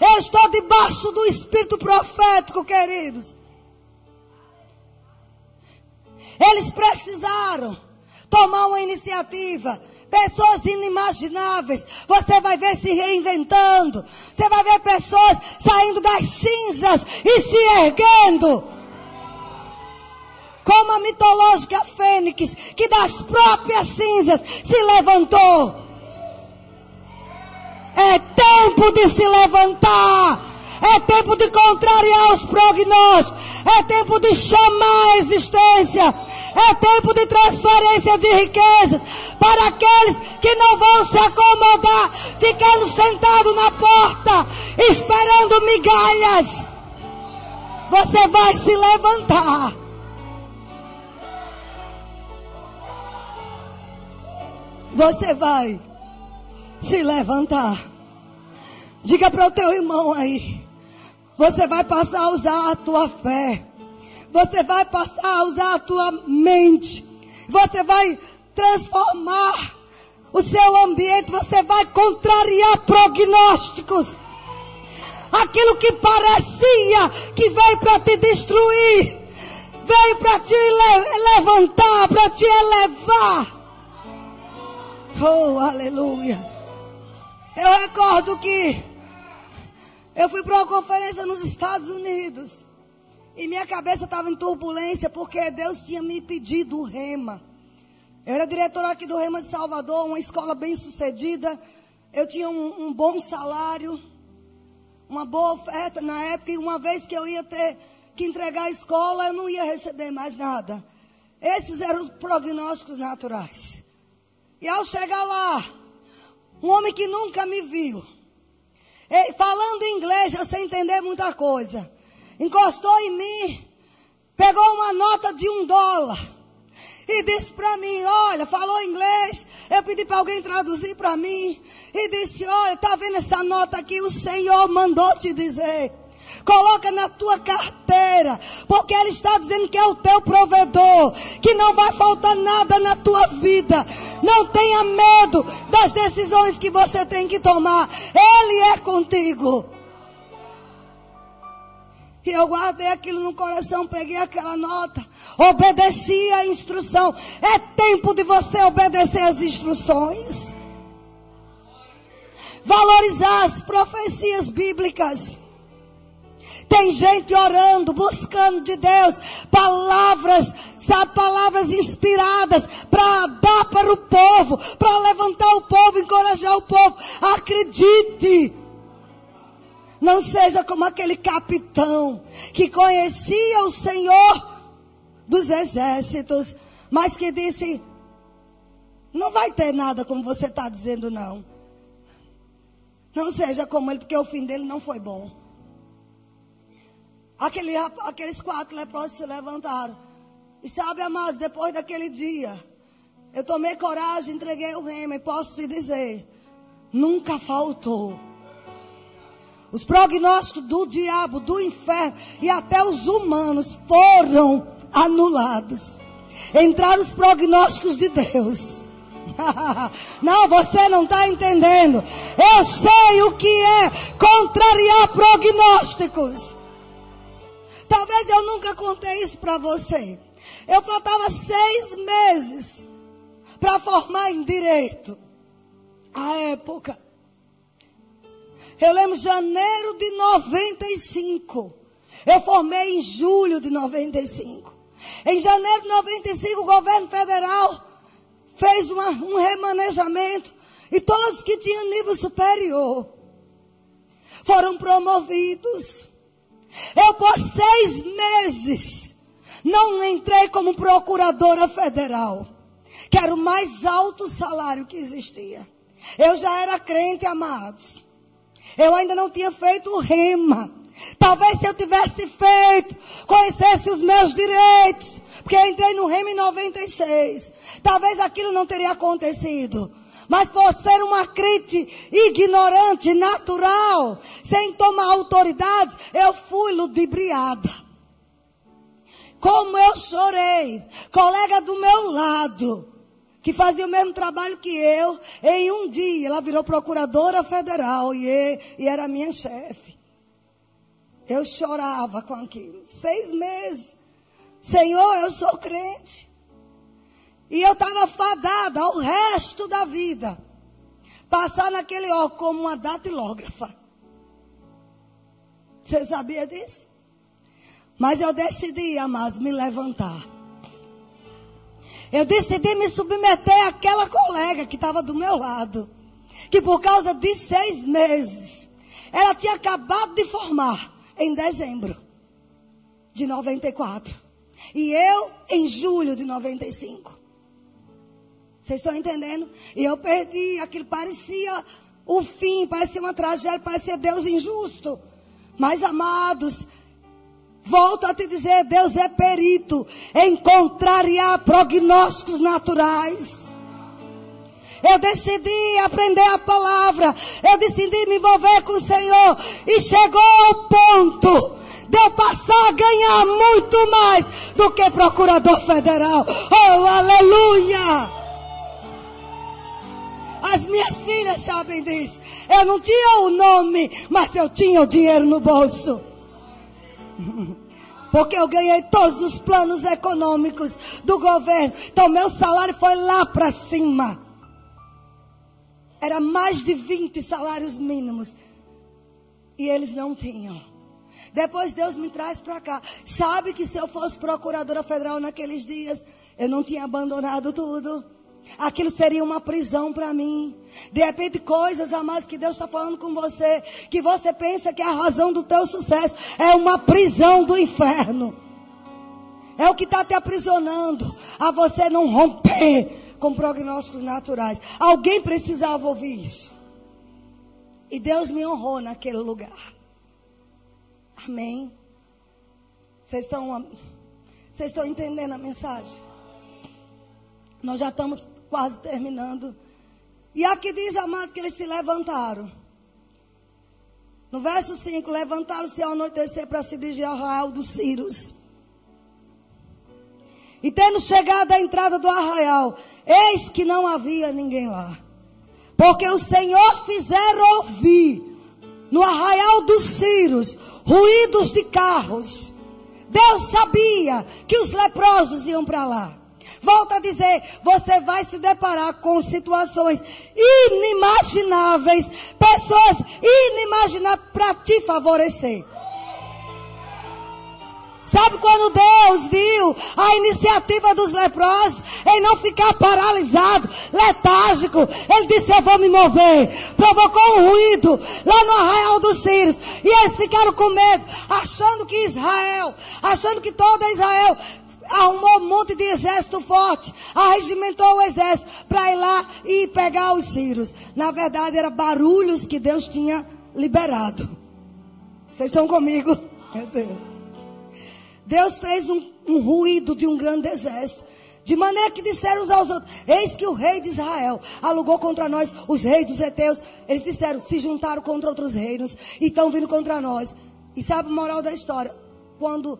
Eu estou debaixo do espírito profético, queridos. Eles precisaram tomar uma iniciativa. Pessoas inimagináveis. Você vai ver se reinventando. Você vai ver pessoas saindo das cinzas e se erguendo. Como a mitológica fênix, que das próprias cinzas se levantou. É tempo de se levantar. É tempo de contrariar os prognósticos. É tempo de chamar a existência. É tempo de transferência de riquezas para aqueles que não vão se acomodar, ficando sentado na porta, esperando migalhas. Você vai se levantar. Você vai se levantar. Diga para o teu irmão aí. Você vai passar a usar a tua fé. Você vai passar a usar a tua mente. Você vai transformar o seu ambiente. Você vai contrariar prognósticos. Aquilo que parecia que veio para te destruir, veio para te levantar, para te elevar. Oh, aleluia. Eu recordo que eu fui para uma conferência nos Estados Unidos. E minha cabeça estava em turbulência porque Deus tinha me pedido o rema. Eu era diretora aqui do Rema de Salvador, uma escola bem sucedida. Eu tinha um, um bom salário, uma boa oferta na época. E uma vez que eu ia ter que entregar a escola, eu não ia receber mais nada. Esses eram os prognósticos naturais. E ao chegar lá, um homem que nunca me viu, falando inglês, eu sei entender muita coisa, encostou em mim, pegou uma nota de um dólar e disse para mim, olha, falou inglês, eu pedi para alguém traduzir para mim e disse, olha, tá vendo essa nota aqui? O Senhor mandou te dizer. Coloca na tua carteira, porque Ele está dizendo que é o teu provedor, que não vai faltar nada na tua vida. Não tenha medo das decisões que você tem que tomar. Ele é contigo. E eu guardei aquilo no coração, peguei aquela nota, obedeci a instrução. É tempo de você obedecer as instruções. Valorizar as profecias bíblicas. Tem gente orando, buscando de Deus palavras, sabe, palavras inspiradas para dar para o povo, para levantar o povo, encorajar o povo. Acredite. Não seja como aquele capitão que conhecia o Senhor dos exércitos, mas que disse: Não vai ter nada como você está dizendo, não. Não seja como ele, porque o fim dele não foi bom. Aquele, aqueles quatro leprosos se levantaram. E sabe, amados, depois daquele dia, eu tomei coragem, entreguei o remo e posso te dizer, nunca faltou os prognósticos do diabo, do inferno e até os humanos foram anulados. Entraram os prognósticos de Deus. não, você não está entendendo. Eu sei o que é contrariar prognósticos. Talvez eu nunca contei isso para você. Eu faltava seis meses para formar em direito. A época. Eu lembro janeiro de 95. Eu formei em julho de 95. Em janeiro de 95, o governo federal fez uma, um remanejamento e todos que tinham nível superior foram promovidos. Eu por seis meses não entrei como procuradora federal, que era o mais alto salário que existia. Eu já era crente, amados. Eu ainda não tinha feito o rema. Talvez se eu tivesse feito, conhecesse os meus direitos, porque eu entrei no rema em 96. Talvez aquilo não teria acontecido. Mas por ser uma crente ignorante, natural, sem tomar autoridade, eu fui ludibriada. Como eu chorei. Colega do meu lado que fazia o mesmo trabalho que eu, em um dia ela virou procuradora federal e, e era minha chefe. Eu chorava com aquilo. Seis meses. Senhor, eu sou crente. E eu estava fadada ao resto da vida. Passar naquele ó como uma datilógrafa. Você sabia disso? Mas eu decidi, amados, me levantar. Eu decidi me submeter àquela colega que estava do meu lado. Que por causa de seis meses, ela tinha acabado de formar em dezembro de 94. E eu em julho de 95. Vocês estão entendendo? E eu perdi, aquilo parecia o fim, parecia uma tragédia, parecia Deus injusto. Mas amados, Volto a te dizer, Deus é perito em contrariar prognósticos naturais. Eu decidi aprender a palavra. Eu decidi me envolver com o Senhor. E chegou ao ponto de eu passar a ganhar muito mais do que procurador federal. Oh, aleluia! As minhas filhas sabem disso. Eu não tinha o nome, mas eu tinha o dinheiro no bolso. Porque eu ganhei todos os planos econômicos do governo. Então meu salário foi lá para cima. Era mais de 20 salários mínimos. E eles não tinham. Depois Deus me traz para cá. Sabe que se eu fosse procuradora federal naqueles dias, eu não tinha abandonado tudo. Aquilo seria uma prisão para mim. De repente, coisas a mais que Deus está falando com você, que você pensa que é a razão do teu sucesso é uma prisão do inferno. É o que está te aprisionando a você não romper com prognósticos naturais. Alguém precisava ouvir isso. E Deus me honrou naquele lugar. Amém. Vocês estão, vocês estão entendendo a mensagem? Nós já estamos quase terminando. E aqui diz, amados, que eles se levantaram. No verso 5, levantaram-se ao anoitecer para se dirigir ao arraial dos Círios. E tendo chegado à entrada do arraial, eis que não havia ninguém lá. Porque o Senhor fizera ouvir no arraial dos Círios ruídos de carros. Deus sabia que os leprosos iam para lá. Volto a dizer, você vai se deparar com situações inimagináveis, pessoas inimagináveis para te favorecer. Sabe quando Deus viu a iniciativa dos leprosos em não ficar paralisado, letárgico? Ele disse: Eu vou me mover. Provocou um ruído lá no arraial dos Sírios. E eles ficaram com medo, achando que Israel, achando que toda Israel arrumou um monte de exército forte, arregimentou o exército para ir lá e pegar os sírios. Na verdade, eram barulhos que Deus tinha liberado. Vocês estão comigo? Meu Deus. Deus fez um, um ruído de um grande exército. De maneira que disseram uns aos outros: Eis que o rei de Israel alugou contra nós os reis dos heteus. Eles disseram: Se juntaram contra outros reinos e estão vindo contra nós. E sabe a moral da história? Quando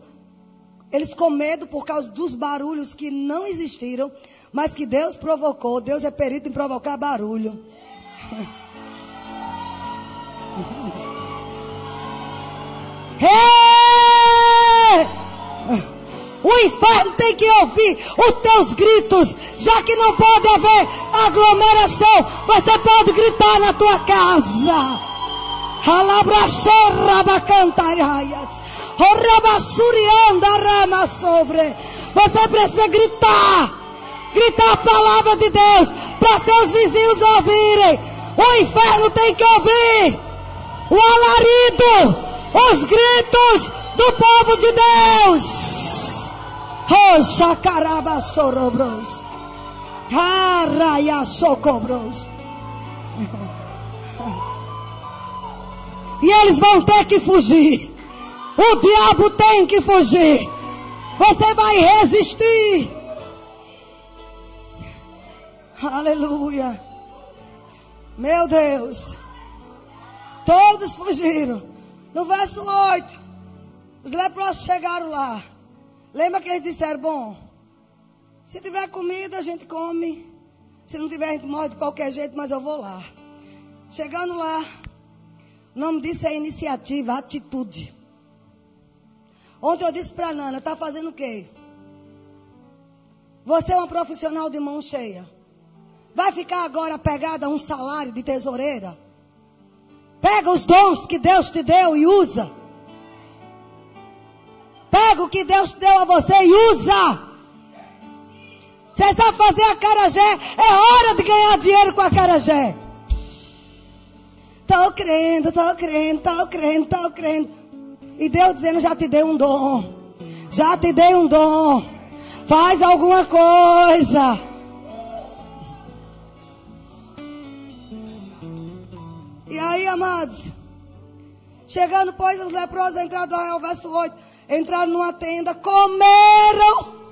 eles com medo por causa dos barulhos que não existiram, mas que Deus provocou. Deus é perito em provocar barulho. O inferno tem que ouvir os teus gritos, já que não pode haver aglomeração. Você pode gritar na tua casa. Rama sobre. Você precisa gritar. Gritar a palavra de Deus para seus vizinhos ouvirem. O inferno tem que ouvir. O alarido, os gritos do povo de Deus. Caraba sorobros. Arraia socobros. E eles vão ter que fugir. O diabo tem que fugir. Você vai resistir. Aleluia. Meu Deus. Todos fugiram. No verso 8, os leprosos chegaram lá. Lembra que eles disseram, bom, se tiver comida a gente come. Se não tiver a gente morre de qualquer jeito, mas eu vou lá. Chegando lá, o nome disso é iniciativa, atitude. Ontem eu disse para Nana, tá fazendo o quê? Você é uma profissional de mão cheia. Vai ficar agora pegada a um salário de tesoureira? Pega os dons que Deus te deu e usa. Pega o que Deus deu a você e usa. Você sabe fazer a carajé? É hora de ganhar dinheiro com a carajé. Estou crendo, estou crendo, estou crendo, estou crendo. E Deus dizendo, já te dei um dom. Já te dei um dom. Faz alguma coisa. E aí, amados? Chegando, pois, os leprosos entraram ao verso 8 entraram numa tenda, comeram,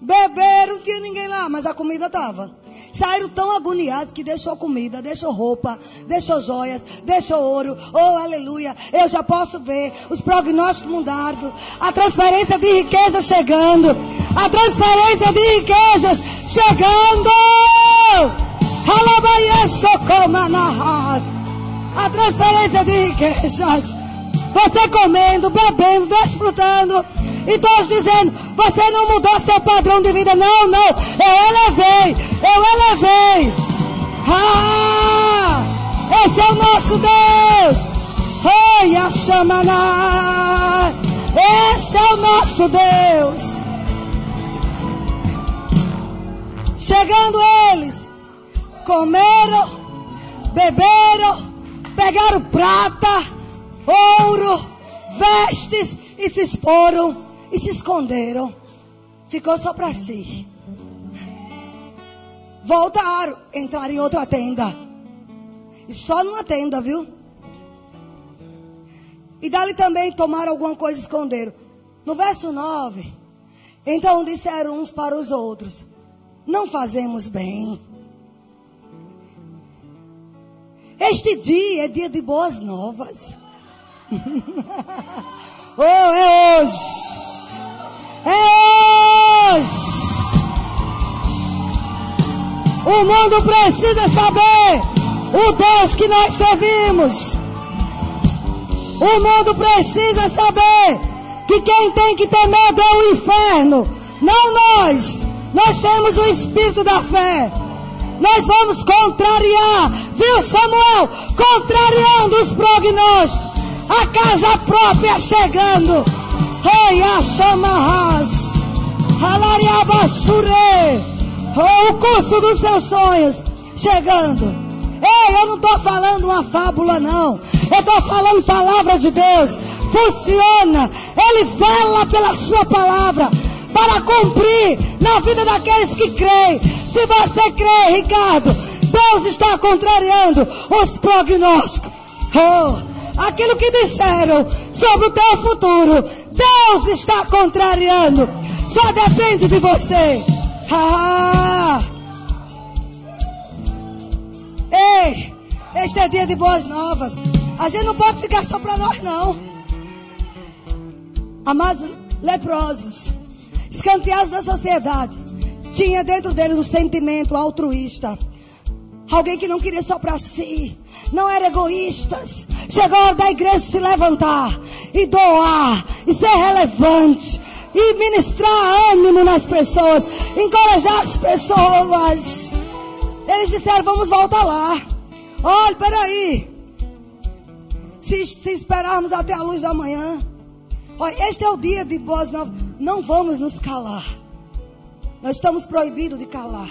beberam, não tinha ninguém lá, mas a comida estava. Saíram tão agoniados que deixou comida, deixou roupa, deixou joias, deixou ouro. Oh, aleluia. Eu já posso ver os prognósticos mudados. A transferência de riqueza chegando. A transferência de riquezas chegando. A transferência de riquezas. Você comendo, bebendo, desfrutando. E todos dizendo, você não mudou seu padrão de vida. Não, não. Eu elevei. Eu elevei. Ah! Esse é o nosso Deus. Oi, a. Esse é o nosso Deus. Chegando eles, comeram, beberam, pegaram prata, ouro, vestes e se foram e se esconderam. Ficou só para si. Voltaram, entraram em outra tenda. E só numa tenda, viu? E dali também tomaram alguma coisa e esconderam. No verso 9. Então disseram uns para os outros: Não fazemos bem. Este dia é dia de boas novas. oh, é hoje. Hoje. O mundo precisa saber o Deus que nós servimos. O mundo precisa saber que quem tem que ter medo é o inferno, não nós. Nós temos o espírito da fé. Nós vamos contrariar, viu Samuel? Contrariando os prognósticos. A casa própria chegando. Rei Achamarras. Halariabasure. Oh, o curso dos seus sonhos chegando. Ei, eu não estou falando uma fábula, não. Eu estou falando palavra de Deus. Funciona. Ele vela pela sua palavra para cumprir na vida daqueles que creem. Se você crê, Ricardo, Deus está contrariando os prognósticos. Oh, aquilo que disseram sobre o teu futuro, Deus está contrariando. Só depende de você. Ah! Ei, este é dia de boas novas. A gente não pode ficar só para nós, não. Amados leprosos, escanteados da sociedade, tinha dentro deles um sentimento altruísta. Alguém que não queria só para si, não era egoístas. Chegou da igreja se levantar e doar e ser relevante e ministrar ânimo nas pessoas, encorajar as pessoas. Eles disseram, vamos voltar lá. Olha, peraí. Se, se esperarmos até a luz da manhã. Olha, este é o dia de boas novas. Não vamos nos calar. Nós estamos proibidos de calar.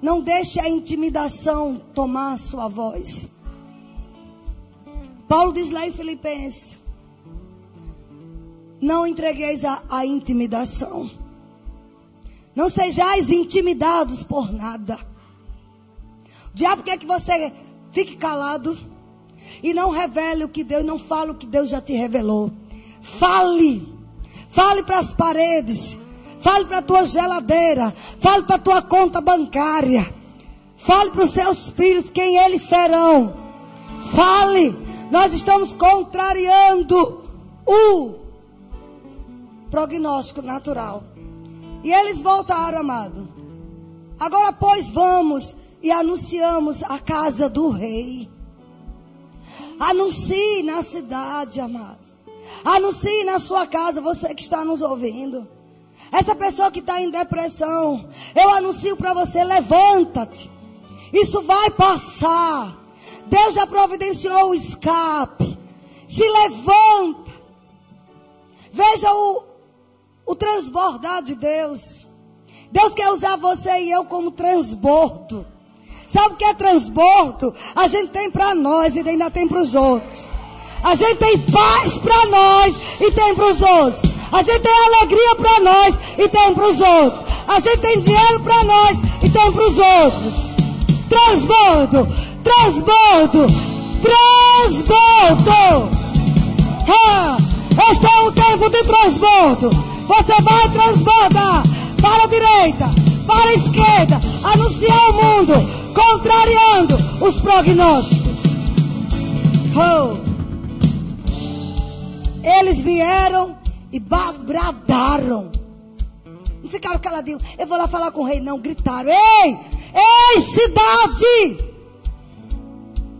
Não deixe a intimidação tomar sua voz. Paulo diz lá em Filipenses: Não entregueis a, a intimidação. Não sejais intimidados por nada. O diabo quer que você fique calado e não revele o que Deus, não fale o que Deus já te revelou. Fale. Fale para as paredes. Fale para a tua geladeira. Fale para a tua conta bancária. Fale para os seus filhos quem eles serão. Fale. Nós estamos contrariando o prognóstico natural. E eles voltaram, amado. Agora, pois, vamos e anunciamos a casa do rei. Anuncie na cidade, amados. Anuncie na sua casa, você que está nos ouvindo. Essa pessoa que está em depressão, eu anuncio para você: levanta-te. Isso vai passar. Deus já providenciou o escape. Se levanta. Veja o, o transbordar de Deus. Deus quer usar você e eu como transbordo. Sabe o que é transbordo? A gente tem para nós e ainda tem para os outros. A gente tem paz para nós e tem para os outros. A gente tem alegria para nós e tem para os outros. A gente tem dinheiro para nós e tem para os outros. Transbordo, transbordo, transbordo. Ah, este é um tempo de transbordo. Você vai transbordar para a direita, para a esquerda, anunciar ao mundo, contrariando os prognósticos. Oh. Eles vieram e bradaram. Não ficaram caladinhos. Eu vou lá falar com o rei, não. Gritaram: Ei! Ei, cidade!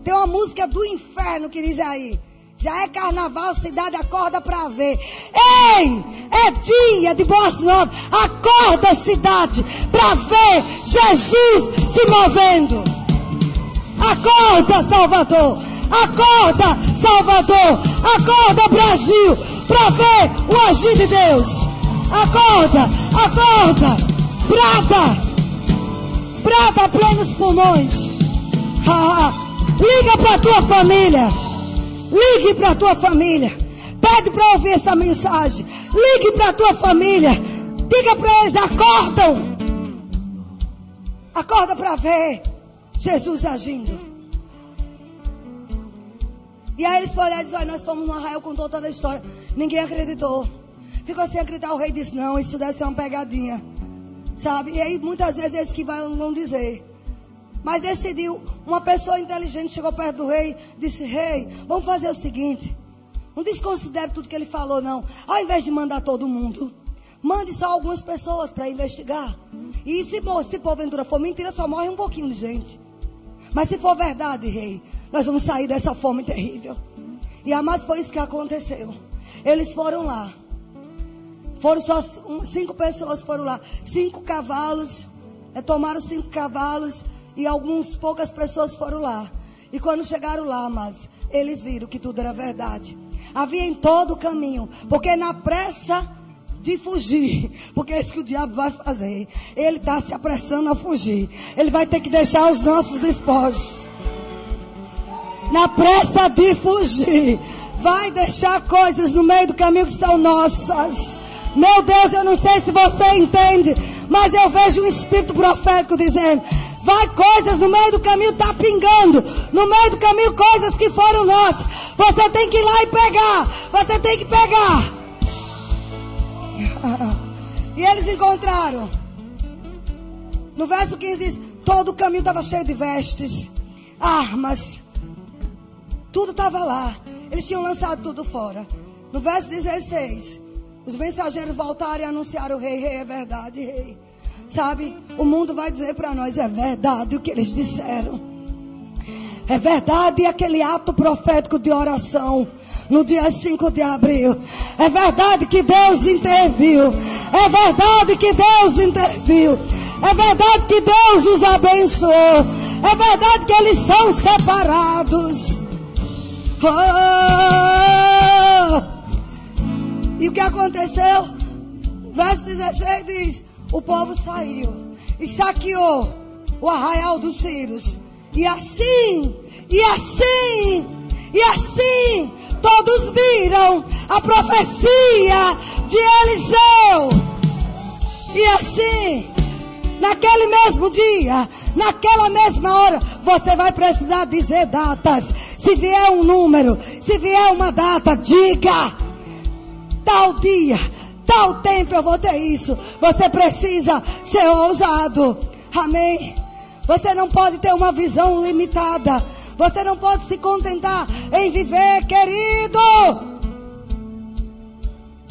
Tem uma música do inferno que diz aí. Já é carnaval, cidade acorda para ver. Ei, é dia de boas novas. Acorda, cidade, para ver Jesus se movendo. Acorda, Salvador. Acorda, Salvador. Acorda, Brasil, para ver o agir de Deus. Acorda, acorda. Brada. Brada plenos pulmões. Liga para tua família. Ligue para tua família. Pede para ouvir essa mensagem. Ligue para tua família. Diga para eles: acordam. Acorda para ver Jesus agindo. E aí eles foram olhar e disseram, nós fomos no arraial, contou toda a história. Ninguém acreditou. Ficou sem acreditar, o rei disse, não, isso deve ser uma pegadinha. Sabe? E aí muitas vezes eles que vão dizer. Mas decidiu, uma pessoa inteligente chegou perto do rei, disse, rei, vamos fazer o seguinte. Não desconsidere tudo que ele falou, não. Ao invés de mandar todo mundo, mande só algumas pessoas para investigar. E se, se porventura for mentira, só morre um pouquinho de gente. Mas se for verdade, rei, nós vamos sair dessa fome terrível. E amados, foi isso que aconteceu. Eles foram lá. Foram só cinco pessoas foram lá. Cinco cavalos. É, tomaram cinco cavalos. E algumas poucas pessoas foram lá. E quando chegaram lá, mas eles viram que tudo era verdade. Havia em todo o caminho. Porque na pressa de fugir. Porque é isso que o diabo vai fazer. Ele está se apressando a fugir. Ele vai ter que deixar os nossos despojos na pressa de fugir, vai deixar coisas no meio do caminho que são nossas. Meu Deus, eu não sei se você entende, mas eu vejo um espírito profético dizendo: vai coisas no meio do caminho, tá pingando. No meio do caminho, coisas que foram nossas. Você tem que ir lá e pegar. Você tem que pegar. e eles encontraram. No verso 15 diz: todo o caminho estava cheio de vestes, armas tudo estava lá. Eles tinham lançado tudo fora. No verso 16, os mensageiros voltaram e anunciaram: o Rei, Rei, é verdade, Rei. Sabe, o mundo vai dizer para nós: é verdade o que eles disseram. É verdade aquele ato profético de oração no dia 5 de abril. É verdade que Deus interviu. É verdade que Deus interviu. É verdade que Deus os abençoou. É verdade que eles são separados. Oh! E o que aconteceu? Verso 16 diz: O povo saiu e saqueou o arraial dos Círios. E assim, e assim, e assim, todos viram a profecia de Eliseu. E assim, naquele mesmo dia, naquela mesma hora, você vai precisar dizer datas. Se vier um número, se vier uma data, diga. Tal dia, tal tempo eu vou ter isso. Você precisa ser ousado. Amém. Você não pode ter uma visão limitada. Você não pode se contentar em viver, querido,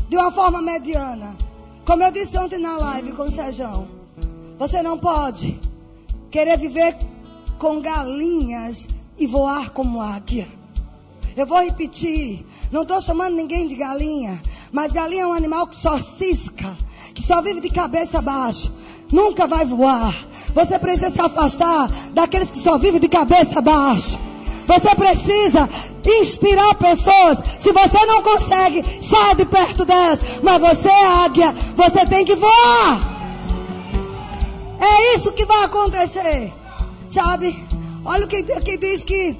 de uma forma mediana. Como eu disse ontem na live com o Sejão, você não pode querer viver com galinhas e voar como águia. Eu vou repetir, não estou chamando ninguém de galinha, mas galinha é um animal que só cisca, que só vive de cabeça baixa, nunca vai voar. Você precisa se afastar daqueles que só vivem de cabeça baixa. Você precisa inspirar pessoas. Se você não consegue, saia de perto delas. Mas você é águia, você tem que voar. É isso que vai acontecer. Sabe? Olha o que, que diz que.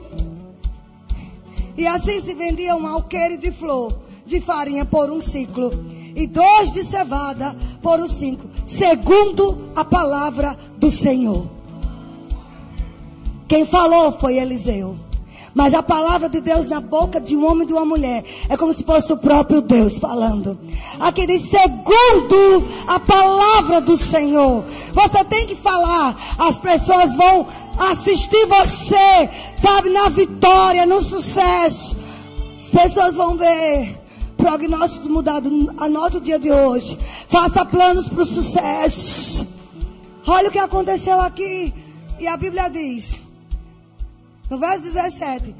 E assim se vendia um alqueire de flor de farinha por um ciclo e dois de cevada por um cinco, segundo a palavra do Senhor. Quem falou foi Eliseu. Mas a palavra de Deus na boca de um homem e de uma mulher é como se fosse o próprio Deus falando. Aqui diz, segundo a palavra do Senhor. Você tem que falar, as pessoas vão assistir você, sabe, na vitória, no sucesso. As pessoas vão ver prognósticos mudados. Anote o dia de hoje. Faça planos para o sucesso. Olha o que aconteceu aqui. E a Bíblia diz. No verso 17.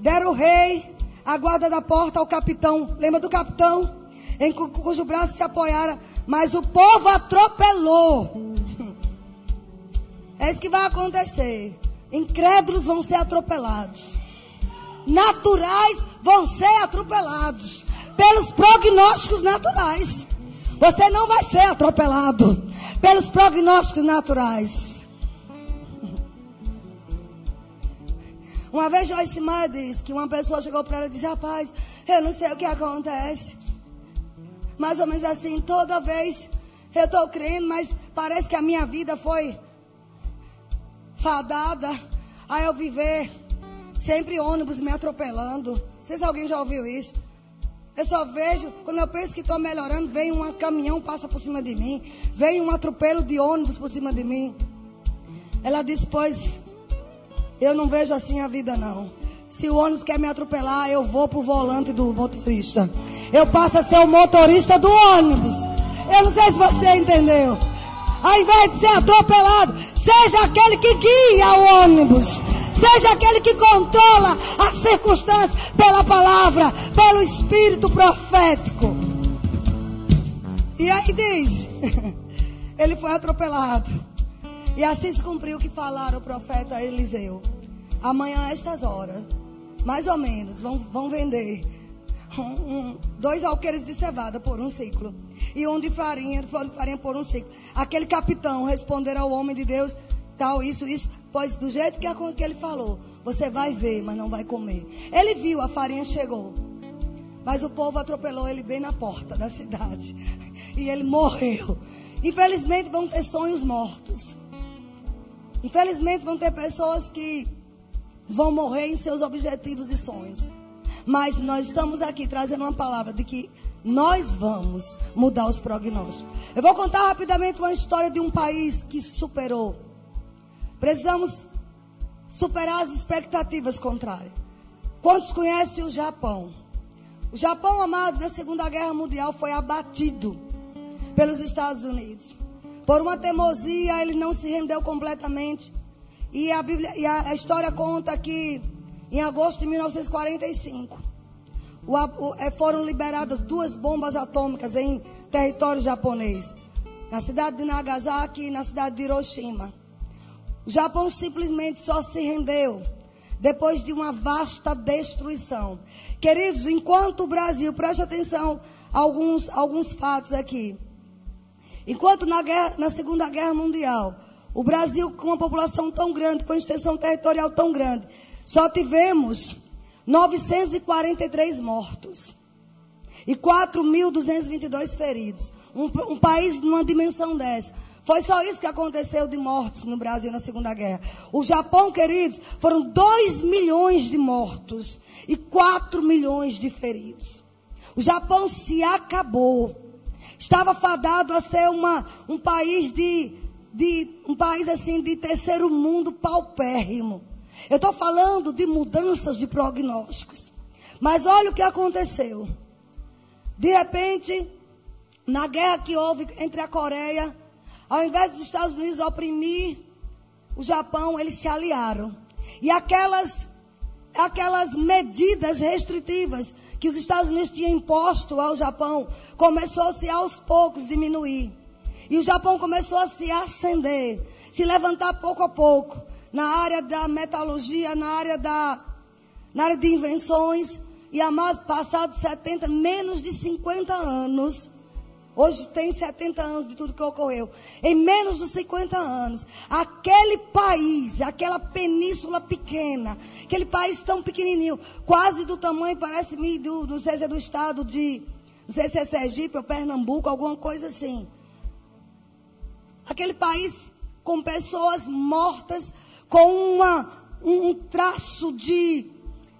Deram o rei, a guarda da porta ao capitão. Lembra do capitão? Em cujo braço se apoiara. Mas o povo atropelou. É isso que vai acontecer. Incrédulos vão ser atropelados. naturais vão ser atropelados pelos prognósticos naturais. Você não vai ser atropelado pelos prognósticos naturais. Uma vez Joyce Maia disse que uma pessoa chegou para ela e disse: Rapaz, eu não sei o que acontece. Mais ou menos assim, toda vez eu estou crendo, mas parece que a minha vida foi fadada a eu viver sempre ônibus me atropelando. Não sei se alguém já ouviu isso. Eu só vejo, quando eu penso que estou melhorando, vem um caminhão, passa por cima de mim. Vem um atropelo de ônibus por cima de mim. Ela disse, pois, eu não vejo assim a vida não. Se o ônibus quer me atropelar, eu vou pro volante do motorista. Eu passo a ser o motorista do ônibus. Eu não sei se você entendeu. Ao invés de ser atropelado, seja aquele que guia o ônibus. Seja aquele que controla as circunstâncias pela palavra, pelo espírito profético. E aí diz: ele foi atropelado. E assim se cumpriu o que falaram o profeta Eliseu. Amanhã, a estas horas, mais ou menos, vão, vão vender um, um, dois alqueires de cevada por um ciclo. E um de farinha, de farinha por um ciclo. Aquele capitão responderá ao homem de Deus tal, isso, isso. Pois do jeito que, que ele falou, você vai ver, mas não vai comer. Ele viu, a farinha chegou. Mas o povo atropelou ele bem na porta da cidade. E ele morreu. Infelizmente vão ter sonhos mortos. Infelizmente vão ter pessoas que vão morrer em seus objetivos e sonhos. Mas nós estamos aqui trazendo uma palavra de que nós vamos mudar os prognósticos. Eu vou contar rapidamente uma história de um país que superou Precisamos superar as expectativas contrárias. Quantos conhecem o Japão? O Japão, amado, na Segunda Guerra Mundial foi abatido pelos Estados Unidos. Por uma teimosia, ele não se rendeu completamente. E a, Bíblia, e a, história conta que em agosto de 1945 o, o, é, foram liberadas duas bombas atômicas em território japonês. Na cidade de Nagasaki e na cidade de Hiroshima. O Japão simplesmente só se rendeu depois de uma vasta destruição. Queridos, enquanto o Brasil, preste atenção a alguns, alguns fatos aqui. Enquanto na, guerra, na Segunda Guerra Mundial, o Brasil, com uma população tão grande, com uma extensão territorial tão grande, só tivemos 943 mortos e 4.222 feridos. Um, um país numa dimensão dessa foi só isso que aconteceu de mortes no Brasil na Segunda Guerra. O Japão, queridos, foram 2 milhões de mortos e 4 milhões de feridos. O Japão se acabou. Estava fadado a ser uma, um país de, de um país assim de terceiro mundo paupérrimo. Eu estou falando de mudanças de prognósticos. Mas olha o que aconteceu. De repente, na guerra que houve entre a Coreia ao invés dos Estados Unidos oprimir o Japão, eles se aliaram. E aquelas, aquelas medidas restritivas que os Estados Unidos tinham imposto ao Japão, começou-se aos poucos diminuir. E o Japão começou a se acender, se levantar pouco a pouco, na área da metalurgia, na área da, na área de invenções. E a mais passados 70, menos de 50 anos, Hoje tem 70 anos de tudo que ocorreu. Em menos de 50 anos, aquele país, aquela península pequena, aquele país tão pequenininho, quase do tamanho, parece-me, do, não sei se é do estado de, não sei se é Sergipe ou Pernambuco, alguma coisa assim. Aquele país com pessoas mortas, com uma, um, traço de,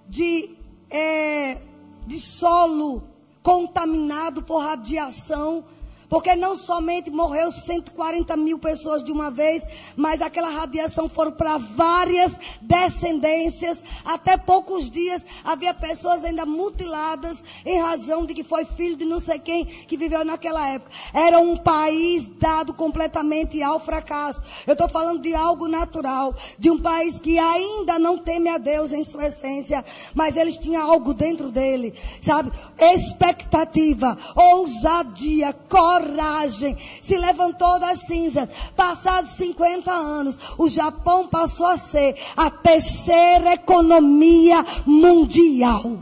de, é, de solo contaminado por radiação, porque não somente morreu 140 mil pessoas de uma vez, mas aquela radiação foram para várias descendências. Até poucos dias havia pessoas ainda mutiladas em razão de que foi filho de não sei quem que viveu naquela época. Era um país dado completamente ao fracasso. Eu estou falando de algo natural, de um país que ainda não teme a Deus em sua essência, mas eles tinham algo dentro dele, sabe? Expectativa, ousadia, coragem coragem, se levantou das cinzas. Passados 50 anos, o Japão passou a ser a terceira economia mundial.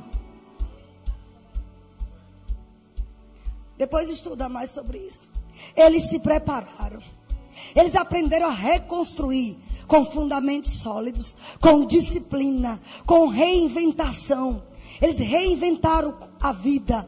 Depois estuda mais sobre isso. Eles se prepararam. Eles aprenderam a reconstruir com fundamentos sólidos, com disciplina, com reinventação. Eles reinventaram a vida.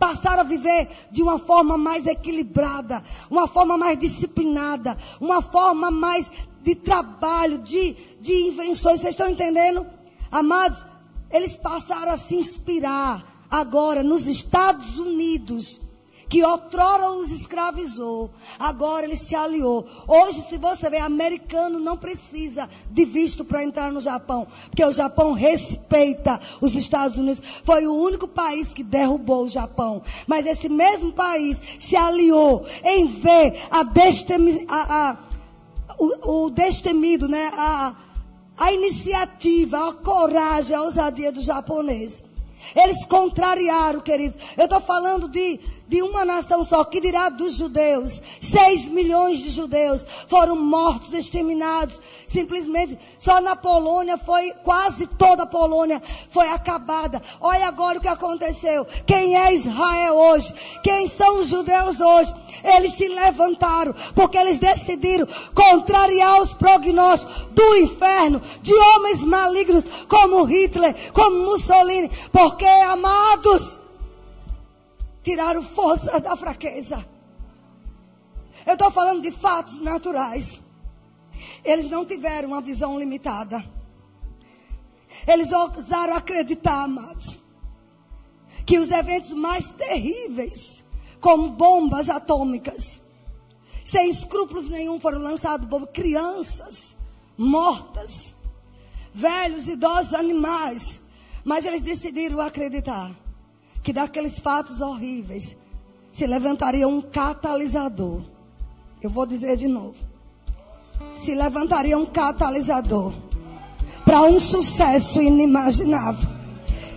Passaram a viver de uma forma mais equilibrada, uma forma mais disciplinada, uma forma mais de trabalho, de, de invenções. Vocês estão entendendo? Amados, eles passaram a se inspirar agora nos Estados Unidos que outrora os escravizou, agora ele se aliou. Hoje, se você vê, americano não precisa de visto para entrar no Japão, porque o Japão respeita os Estados Unidos. Foi o único país que derrubou o Japão. Mas esse mesmo país se aliou em ver a, destemi, a, a o, o destemido, né? A, a iniciativa, a coragem, a ousadia do japonês. Eles contrariaram, queridos. Eu estou falando de, de uma nação só, que dirá dos judeus. Seis milhões de judeus foram mortos, exterminados. Simplesmente, só na Polônia foi, quase toda a Polônia foi acabada. Olha agora o que aconteceu. Quem é Israel hoje? Quem são os judeus hoje? Eles se levantaram, porque eles decidiram contrariar os prognósticos do inferno, de homens malignos como Hitler, como Mussolini. Porque, amados, tiraram força da fraqueza. Eu estou falando de fatos naturais. Eles não tiveram uma visão limitada. Eles ousaram acreditar, amados, que os eventos mais terríveis, como bombas atômicas, sem escrúpulos nenhum, foram lançados bombas, crianças mortas, velhos, idosos, animais. Mas eles decidiram acreditar que daqueles fatos horríveis se levantaria um catalisador. Eu vou dizer de novo. Se levantaria um catalisador para um sucesso inimaginável.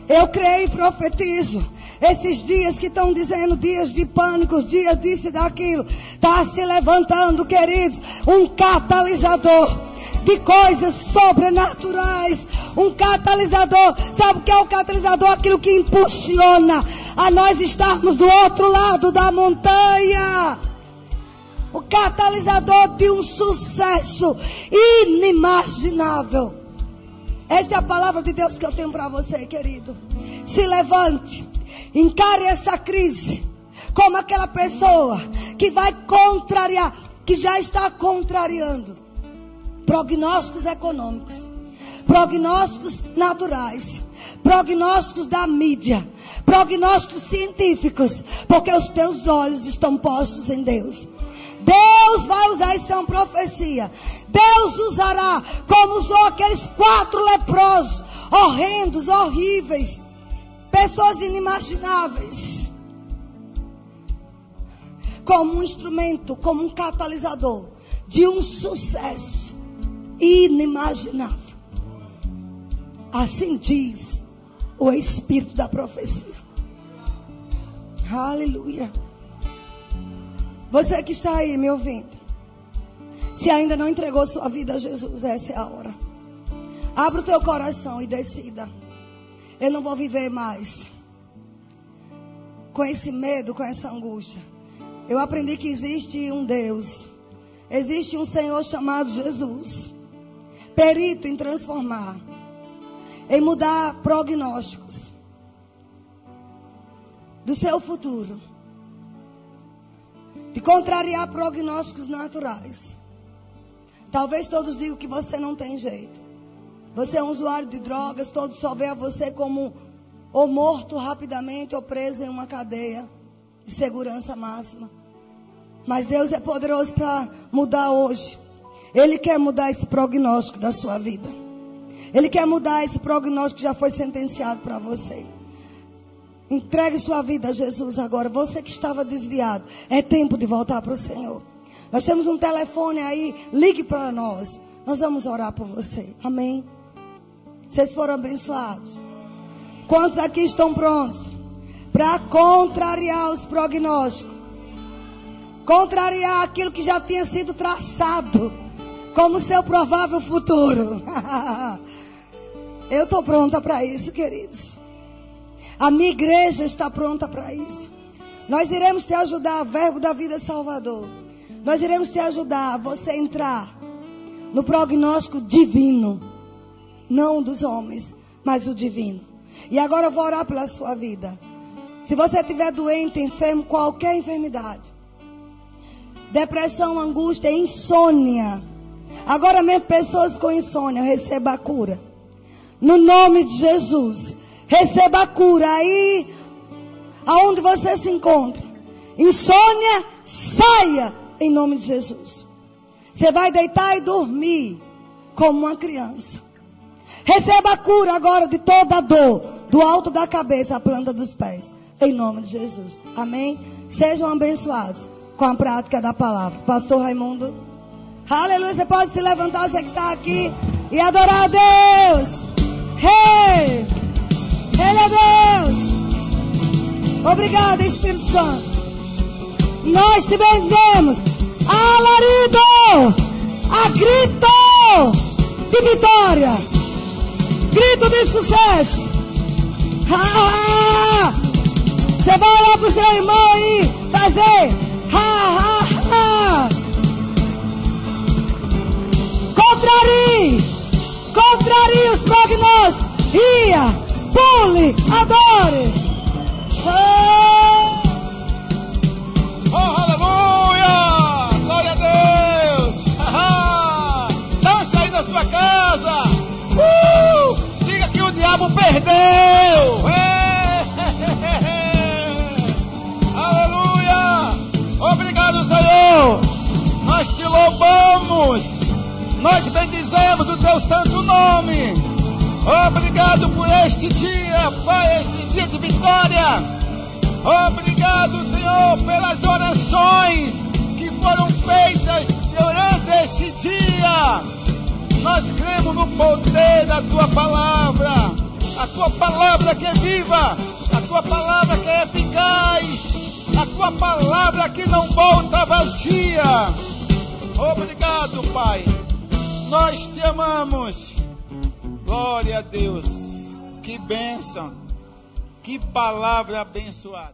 Eu creio e profetizo. Esses dias que estão dizendo dias de pânico, dias disso e daquilo, está se levantando, queridos, um catalisador de coisas sobrenaturais. Um catalisador. Sabe o que é o catalisador? Aquilo que impulsiona a nós estarmos do outro lado da montanha. O catalisador de um sucesso inimaginável. Esta é a palavra de Deus que eu tenho para você, querido. Se levante, encare essa crise como aquela pessoa que vai contrariar, que já está contrariando prognósticos econômicos, prognósticos naturais, prognósticos da mídia, prognósticos científicos, porque os teus olhos estão postos em Deus. Deus vai usar isso é uma profecia. Deus usará como usou aqueles quatro leprosos, horrendos, horríveis, pessoas inimagináveis, como um instrumento, como um catalisador de um sucesso inimaginável. Assim diz o Espírito da profecia. Aleluia. Você que está aí me ouvindo, se ainda não entregou sua vida a Jesus, essa é a hora. Abra o teu coração e decida. Eu não vou viver mais com esse medo, com essa angústia. Eu aprendi que existe um Deus, existe um Senhor chamado Jesus perito em transformar, em mudar prognósticos do seu futuro, de contrariar prognósticos naturais. Talvez todos digam que você não tem jeito. Você é um usuário de drogas, todos só veem a você como ou morto rapidamente ou preso em uma cadeia de segurança máxima. Mas Deus é poderoso para mudar hoje. Ele quer mudar esse prognóstico da sua vida. Ele quer mudar esse prognóstico que já foi sentenciado para você. Entregue sua vida a Jesus agora. Você que estava desviado. É tempo de voltar para o Senhor. Nós temos um telefone aí. Ligue para nós. Nós vamos orar por você. Amém. Vocês foram abençoados. Quantos aqui estão prontos para contrariar os prognósticos? contrariar aquilo que já tinha sido traçado como seu provável futuro. Eu estou pronta para isso, queridos. A minha igreja está pronta para isso. Nós iremos te ajudar, Verbo da Vida Salvador. Nós iremos te ajudar a você entrar no prognóstico divino. Não dos homens, mas do divino. E agora eu vou orar pela sua vida. Se você estiver doente, enfermo, qualquer enfermidade, depressão, angústia, insônia. Agora mesmo pessoas com insônia, receba a cura. No nome de Jesus. Receba a cura aí aonde você se encontra. Insônia, saia em nome de Jesus. Você vai deitar e dormir como uma criança. Receba a cura agora de toda a dor, do alto da cabeça à planta dos pés, em nome de Jesus. Amém? Sejam abençoados com a prática da palavra. Pastor Raimundo. Aleluia. Você pode se levantar, você que está aqui, e adorar a Deus. Hey! Ele é Deus. Obrigado, Espírito Santo. Nós te benzemos. Alarido! A grito de vitória. Grito de sucesso. Ha, Você vai olhar pro seu irmão aí, fazer. Ha, ha, ha. Contrarie. Contrarie os prognósticos. Ia pule, adore. Oh, oh aleluia! Glória a Deus! Dança aí na sua casa! Uh! Diga que o diabo perdeu! Aleluia! Obrigado, Senhor! Nós te louvamos! Nós bendizemos o teu santo nome! Obrigado por este dia, Pai, este dia de vitória. Obrigado, Senhor, pelas orações que foram feitas durante este dia. Nós cremos no poder da tua palavra. A tua palavra que é viva, a tua palavra que é eficaz, a tua palavra que não volta vazia. Obrigado, Pai. Nós te amamos. Glória a Deus. Que bênção. Que palavra abençoada.